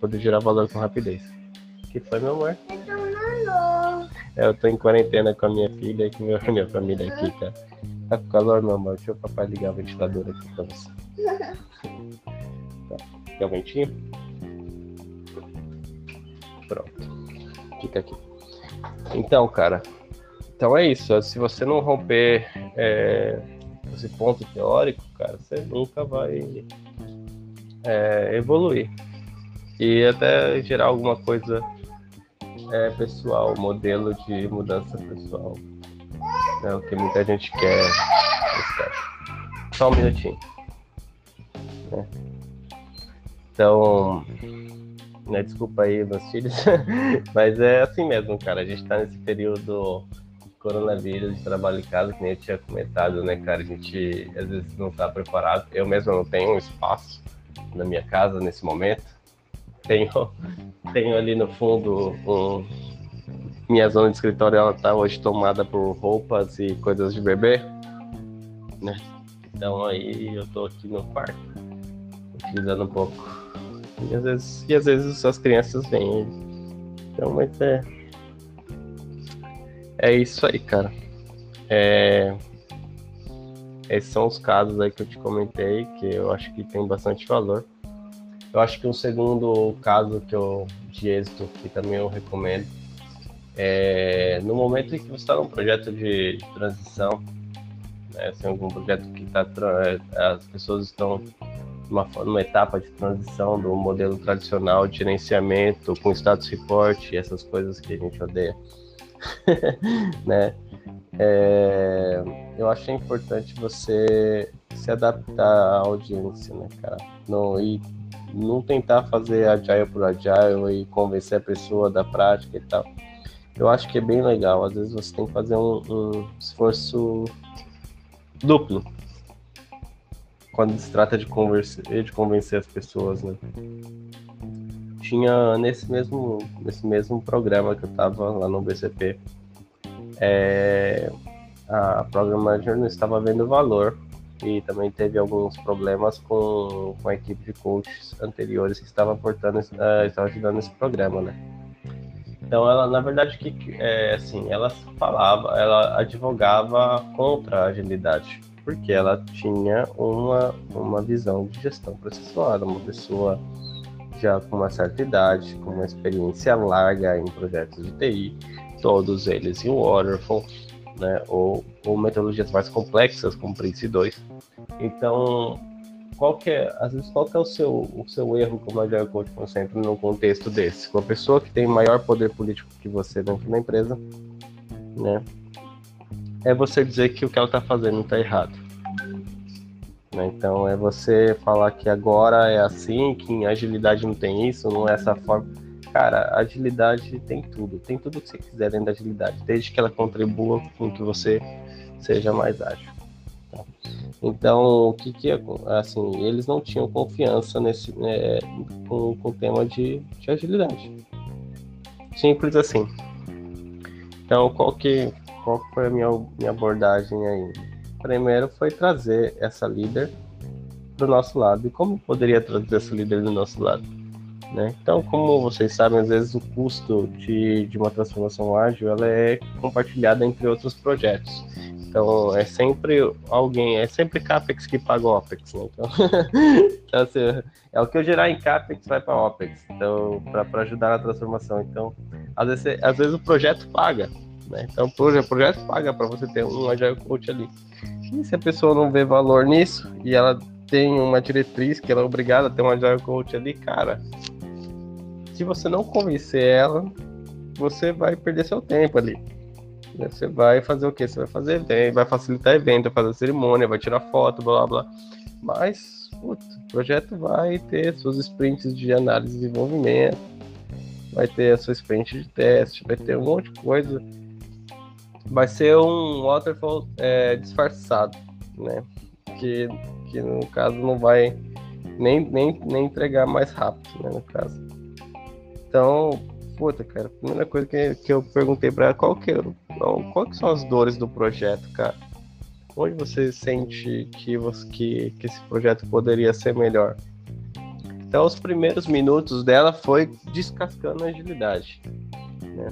poder gerar valor com rapidez. que foi, meu amor? É, eu tô em quarentena com a minha filha e com a minha família aqui, tá? Tá com calor, meu amor? Deixa o papai ligar o ventilador aqui pra você. Tá. Quer um ventinho? Pronto. Fica aqui. Então, cara. Então é isso. Se você não romper é, esse ponto teórico, cara, você nunca vai é, evoluir. E até gerar alguma coisa é, pessoal, modelo de mudança pessoal. É o que muita gente quer. Só um minutinho. É. Então, né, desculpa aí, meus filhos, [LAUGHS] mas é assim mesmo, cara. A gente tá nesse período coronavírus, de trabalho em casa, que nem eu tinha comentado, né, cara? A gente às vezes não tá preparado. Eu mesmo não tenho um espaço na minha casa nesse momento. Tenho, [LAUGHS] tenho ali no fundo um, minha zona de escritório ela tá hoje tomada por roupas e coisas de bebê, né? Então aí eu tô aqui no quarto, utilizando um pouco. E às vezes, e às vezes as crianças vêm. Então, mas é. É isso aí, cara. É... Esses são os casos aí que eu te comentei, que eu acho que tem bastante valor. Eu acho que um segundo caso que eu, de êxito, que também eu recomendo, é, no momento em que você está num projeto de, de transição, né, assim, algum projeto que tá, as pessoas estão numa, numa etapa de transição do modelo tradicional de gerenciamento com status report e essas coisas que a gente odeia, [LAUGHS] né? É, eu acho importante você se adaptar à audiência, né, cara? Não, e não tentar fazer agile por agile e convencer a pessoa da prática e tal eu acho que é bem legal. Às vezes você tem que fazer um, um esforço duplo quando se trata de, converse, de convencer as pessoas, né? Tinha nesse mesmo, nesse mesmo programa que eu estava lá no BCP, é, a Program Manager não estava vendo valor e também teve alguns problemas com, com a equipe de coaches anteriores que estava aportando, uh, estava ajudando esse programa, né? Então ela, na verdade, que é, assim, ela falava, ela advogava contra a agilidade, porque ela tinha uma, uma visão de gestão processual, uma pessoa já com uma certa idade, com uma experiência larga em projetos de TI, todos eles em Waterfall, né, ou, ou metodologias mais complexas como Prince 2. Então, qual que é, às vezes, qual que é o seu, o seu erro como agile coach concentra num contexto desse? Uma pessoa que tem maior poder político que você dentro da empresa, né? É você dizer que o que ela está fazendo está errado. Né? Então, é você falar que agora é assim, que em agilidade não tem isso, não é essa forma. Cara, agilidade tem tudo, tem tudo que você quiser dentro da agilidade, desde que ela contribua com que você seja mais ágil. Então, o que que assim, eles não tinham confiança nesse né, com, com o tema de, de agilidade. Simples assim. Então, qual que qual foi a minha, minha abordagem aí? Primeiro foi trazer essa líder do nosso lado. E como poderia trazer essa líder do nosso lado? Né? Então, como vocês sabem, às vezes o custo de, de uma transformação ágil ela é compartilhada entre outros projetos. Então é sempre alguém, é sempre CAPEX que paga OPEX, né? Então, [LAUGHS] então assim, é o que eu gerar em CAPEX vai para OPEX, então, para ajudar na transformação. Então, às vezes, às vezes o projeto paga, né? Então, o projeto paga para você ter um Agile Coach ali. E se a pessoa não vê valor nisso e ela tem uma diretriz que ela é obrigada a ter um Agile Coach ali, cara, se você não convencer ela, você vai perder seu tempo ali. Você vai fazer o quê? Você vai fazer vai facilitar evento, vai fazer cerimônia, vai tirar foto, blá blá. Mas, putz, o projeto vai ter suas sprints de análise de desenvolvimento, vai ter a sua sprint de teste, vai ter um monte de coisa. Vai ser um waterfall é, disfarçado, né? Que, que no caso não vai nem, nem, nem entregar mais rápido, né? No caso. Então, puta, cara, a primeira coisa que, que eu perguntei pra ela, qual que, é, qual que são as dores do projeto, cara? Onde você sente que, você, que, que esse projeto poderia ser melhor? Então, os primeiros minutos dela foi descascando a agilidade, né?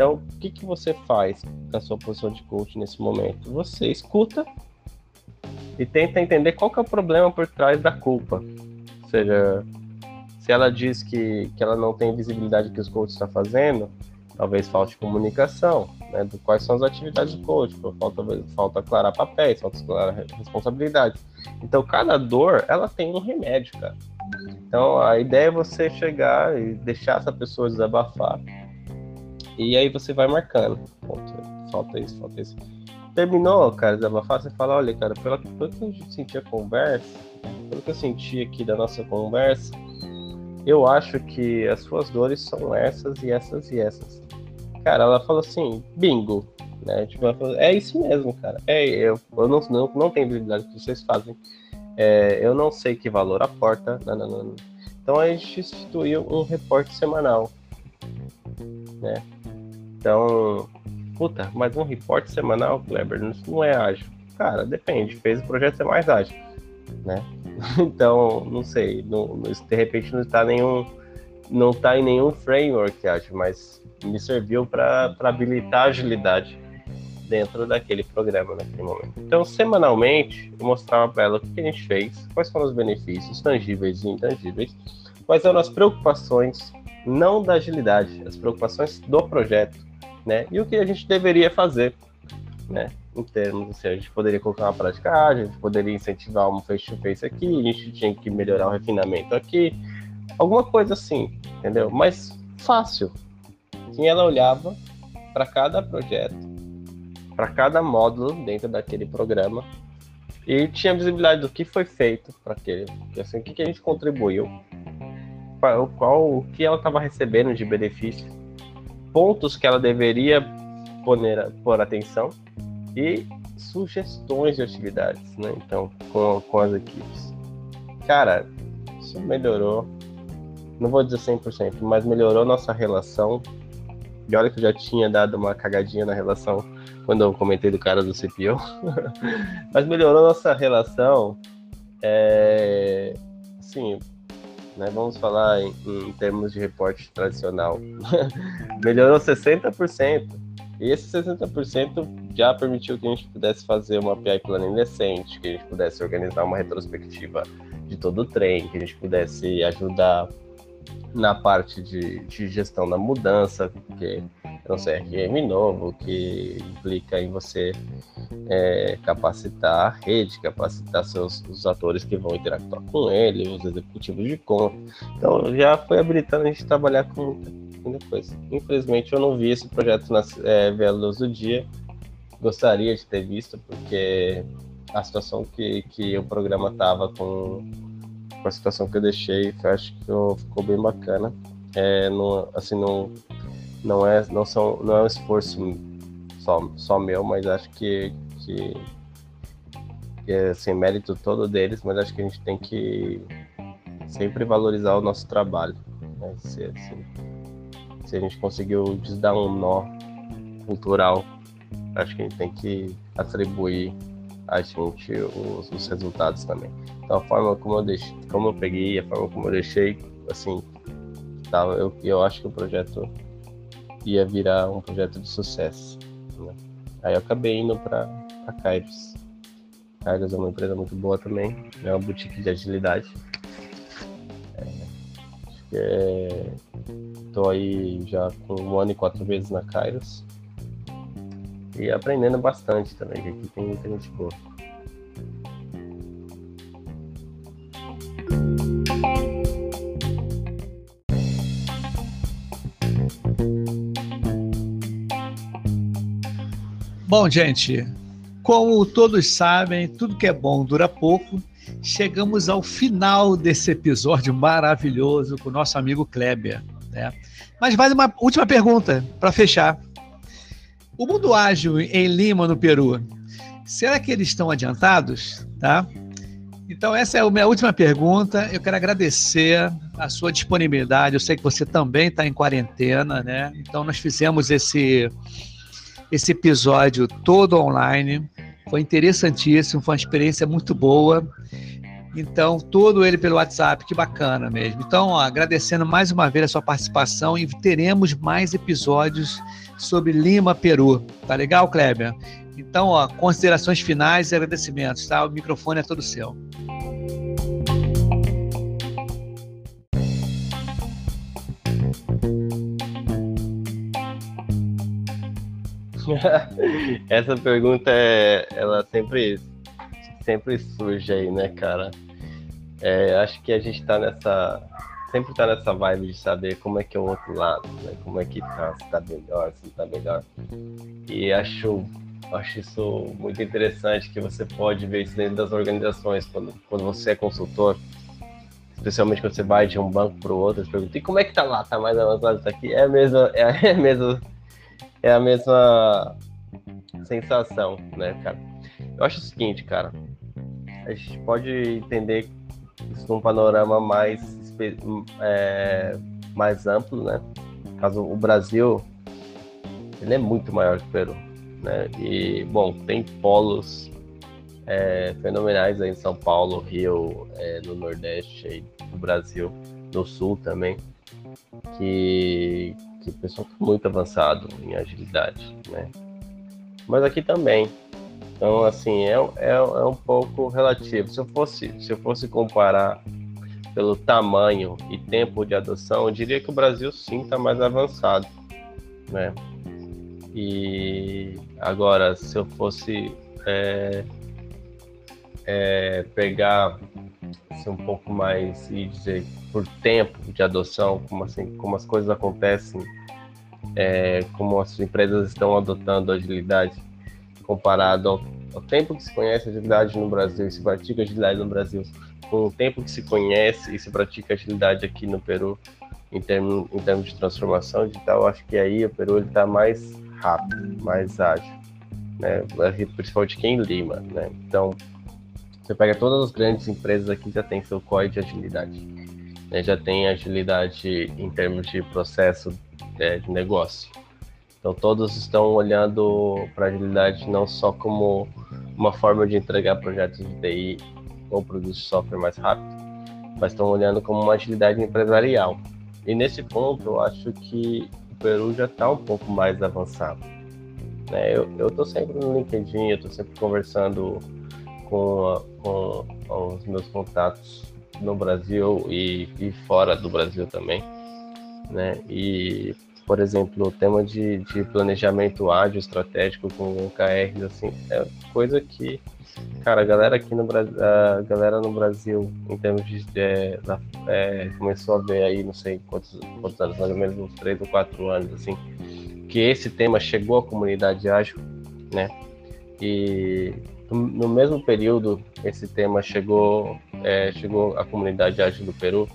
Então, o que, que você faz na sua posição de coach nesse momento? Você escuta e tenta entender qual é o problema por trás da culpa. Ou seja, se ela diz que, que ela não tem visibilidade que os coaches estão fazendo, talvez falte comunicação, né, do quais são as atividades do coach, falta, falta aclarar papéis, falta aclarar responsabilidade. Então, cada dor, ela tem um remédio, cara. Então, a ideia é você chegar e deixar essa pessoa desabafar, e aí você vai marcando. Ponto, falta isso, falta isso. Terminou, cara, desabafar, você fala, olha, cara, pelo, pelo que eu senti a conversa, pelo que eu senti aqui da nossa conversa, eu acho que as suas dores são essas e essas e essas. Cara, ela falou assim, bingo, né? Tipo, ela falou, é isso mesmo, cara. É, eu, eu não, não, não tenho habilidade que vocês fazem. É, eu não sei que valor aporta. Não. Então a gente instituiu um reporte semanal, né? Então, puta, mas um reporte semanal, Kleber, não é ágil. Cara, depende. Fez o projeto ser mais ágil, né? [LAUGHS] então, não sei, não, de repente não está nenhum não está em nenhum framework, acho, mas me serviu para habilitar agilidade dentro daquele programa naquele momento. Então, semanalmente, eu mostrava para ela o que a gente fez, quais foram os benefícios tangíveis e intangíveis, quais eram as preocupações, não da agilidade, as preocupações do projeto, né? E o que a gente deveria fazer, né? em termos assim, a gente poderia colocar uma prática ágil, a gente poderia incentivar um face-to-face aqui, a gente tinha que melhorar o refinamento aqui, alguma coisa assim, entendeu? Mas fácil. Assim, ela olhava para cada projeto, para cada módulo dentro daquele programa e tinha visibilidade do que foi feito para aquele, assim, o que, que a gente contribuiu, qual, qual o que ela estava recebendo de benefício, pontos que ela deveria poner, pôr atenção e sugestões de atividades, né? Então, com, com as equipes. Cara, isso melhorou, não vou dizer 100%, mas melhorou nossa relação. E olha que eu já tinha dado uma cagadinha na relação quando eu comentei do cara do CPO. [LAUGHS] mas melhorou nossa relação, é, assim, né, vamos falar em, em termos de reporte tradicional. [LAUGHS] melhorou 60%. E esse 60% já permitiu que a gente pudesse fazer uma API planning decente, que a gente pudesse organizar uma retrospectiva de todo o trem, que a gente pudesse ajudar na parte de, de gestão da mudança, porque é um CRM novo, que implica em você é, capacitar a rede, capacitar seus, os atores que vão interactuar com ele, os executivos de conta. Então já foi habilitando a gente trabalhar com muita coisa. Infelizmente eu não vi esse projeto na é, luz do dia. Gostaria de ter visto, porque a situação que, que o programa tava com, com a situação que eu deixei, eu acho que ficou bem bacana. É, não, assim, não, não, é, não, são, não é um esforço só, só meu, mas acho que, que, é assim, mérito todo deles, mas acho que a gente tem que sempre valorizar o nosso trabalho. Né? Se, assim, se a gente conseguiu desdar um nó cultural, acho que a gente tem que atribuir a gente os, os resultados também. Então a forma como eu deixei, como eu peguei, a forma como eu deixei, assim, tava, eu, eu acho que o projeto ia virar um projeto de sucesso. Né? Aí eu acabei indo para a Kairos. Kairos é uma empresa muito boa também, é uma boutique de agilidade. É, que é Estou aí já com um ano e quatro meses na Kairos. E aprendendo bastante também, aqui tem muita gente boa. Bom, gente, como todos sabem, tudo que é bom dura pouco. Chegamos ao final desse episódio maravilhoso com o nosso amigo Kleber. Né? Mas vale uma última pergunta para fechar. O mundo ágil em Lima, no Peru, será que eles estão adiantados? Tá? Então, essa é a minha última pergunta. Eu quero agradecer a sua disponibilidade. Eu sei que você também está em quarentena, né? Então, nós fizemos esse esse episódio todo online. Foi interessantíssimo, foi uma experiência muito boa. Então, todo ele pelo WhatsApp, que bacana mesmo. Então, ó, agradecendo mais uma vez a sua participação e teremos mais episódios sobre Lima, Peru. Tá legal, Kleber? Então, ó, considerações finais e agradecimentos, tá? O microfone é todo seu. [LAUGHS] Essa pergunta é, ela sempre, sempre surge aí, né, cara? É, acho que a gente tá nessa, sempre tá nessa vibe de saber como é que é o outro lado, né? Como é que tá, se tá melhor, se não tá melhor. E acho, acho isso muito interessante que você pode ver isso dentro das organizações quando, quando você é consultor especialmente quando você vai de um banco para o outro, você pergunta, e como é que tá lá? Tá mais avançado isso aqui? É a mesma, [LAUGHS] é a mesma é a mesma sensação, né, cara? Eu acho o seguinte, cara, a gente pode entender isso num panorama mais, é, mais amplo, né? Caso o Brasil, ele é muito maior que o Peru, né? E, bom, tem polos é, fenomenais aí em São Paulo, Rio, é, no Nordeste aí do Brasil, no Sul também, que, que o pessoal está muito avançado em agilidade, né? Mas aqui também. Então, assim, é, é, é um pouco relativo. Se eu fosse, se eu fosse comparar pelo tamanho e tempo de adoção, eu diria que o Brasil sim está mais avançado, né? E agora, se eu fosse é, é, pegar assim, um pouco mais e dizer por tempo de adoção, como assim, como as coisas acontecem, é, como as empresas estão adotando agilidade comparado ao, ao, tempo que se conhece agilidade no Brasil e se pratica agilidade no Brasil, com o tempo que se conhece e se pratica agilidade aqui no Peru, em termos, em termos de transformação digital, acho que aí o Peru está mais rápido, mais ágil, né? principalmente aqui em Lima. Né? Então, você pega todas as grandes empresas aqui já tem seu código de agilidade. Né? Já tem agilidade em termos de processo é, de negócio. Então todos estão olhando para agilidade não só como uma forma de entregar projetos de TI ou produtos de software mais rápido, mas estão olhando como uma agilidade empresarial. E nesse ponto eu acho que o Peru já está um pouco mais avançado. Né? Eu estou sempre no LinkedIn, eu estou sempre conversando com, com, os meus contatos no Brasil e, e, fora do Brasil também, né? E, por exemplo, o tema de, de planejamento ágil estratégico com OKRs, assim, é coisa que, cara, a galera aqui no Brasil, a galera no Brasil, em termos de, é, começou a ver aí, não sei quantos, quantos anos, mais ou menos uns três ou quatro anos, assim, que esse tema chegou à comunidade ágil, né? E no mesmo período, esse tema chegou, é, chegou à comunidade ágil do Peru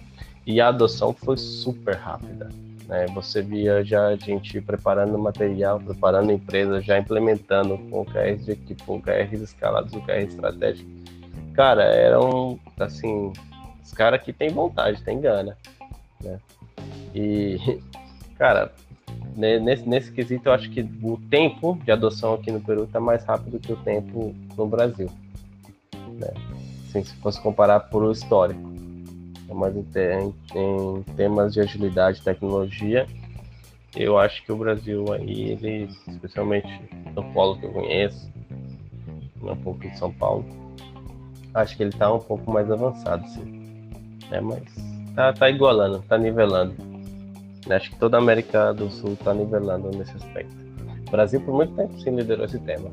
e a adoção foi super rápida. Né? Você via já a gente preparando material, preparando empresas, já implementando com OKRs de equipe, com OKRs escalados, OKRs estratégicos. Cara, eram, assim, os caras que têm vontade, têm gana. Né? E, [LAUGHS] cara, nesse, nesse quesito, eu acho que o tempo de adoção aqui no Peru está mais rápido que o tempo no Brasil. Né? Assim, se fosse comparar por o histórico. Mas em, em, temas de agilidade e tecnologia, eu acho que o Brasil aí, ele, especialmente no polo que eu conheço, um pouco de São Paulo, acho que ele está um pouco mais avançado, sim. É, mas tá, tá igualando, tá nivelando. Acho que toda a América do Sul está nivelando nesse aspecto. O Brasil, por muito tempo, sim liderou esse tema.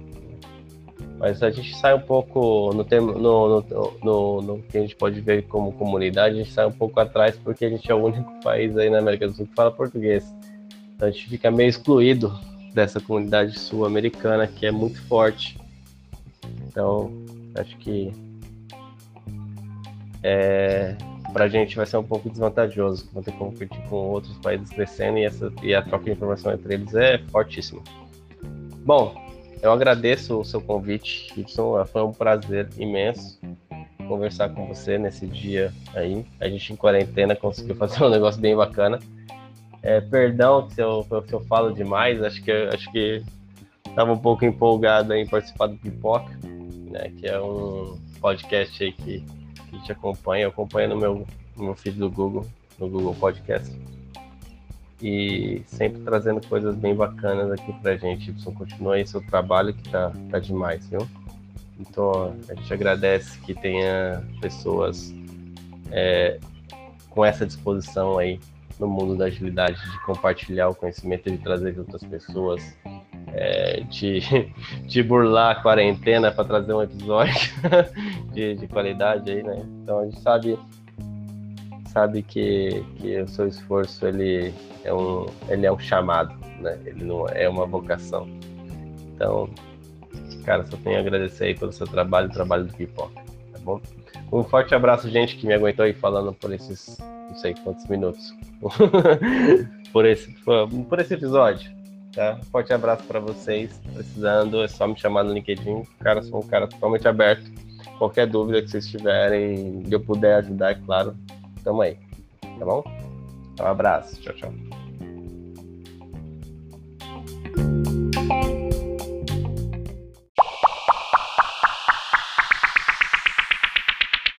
Mas a gente sai um pouco no, tema, no, no, no, no, que a gente pode ver como comunidade, a gente sai um pouco atrás porque a gente é o único país aí na América do Sul que fala português. Então a gente fica meio excluído dessa comunidade sul-americana que é muito forte. Então, acho que é, para a gente vai ser um pouco desvantajoso. Vão ter que competir com outros países crescendo e, essa, e a troca de informação entre eles é fortíssima. Bom, eu agradeço o seu convite, Gibson. Foi um prazer imenso conversar com você nesse dia aí. A gente em quarentena conseguiu fazer um negócio bem bacana. É, perdão se eu, se eu falo demais, acho que acho que estava um pouco empolgado em participar do Pipoca, né, que é um podcast aí que que te acompanha, eu acompanho no meu, no meu feed do Google, no Google Podcast. E sempre trazendo coisas bem bacanas aqui pra gente. Gibson, continua aí seu trabalho que tá, tá demais, viu? Então, a gente agradece que tenha pessoas é, com essa disposição aí no mundo da agilidade de compartilhar o conhecimento e de trazer de outras pessoas é, [LAUGHS] de, burlar a quarentena para trazer um episódio [LAUGHS] de, de qualidade aí, né? Então a gente sabe sabe que, que o seu esforço ele é um ele é um chamado, né? Ele não é uma vocação. Então, cara, só tenho a agradecer aí pelo seu trabalho, o trabalho do Pipoca, tá bom? Um forte abraço, gente, que me aguentou aí falando por esses não sei quantos minutos. [LAUGHS] por esse por esse episódio. Tá? Forte abraço para vocês. Precisando, é só me chamar no LinkedIn. Cara, sou um cara totalmente aberto. Qualquer dúvida que vocês tiverem, eu puder ajudar, é claro. Tamo aí. Tá bom? Um abraço. Tchau, tchau.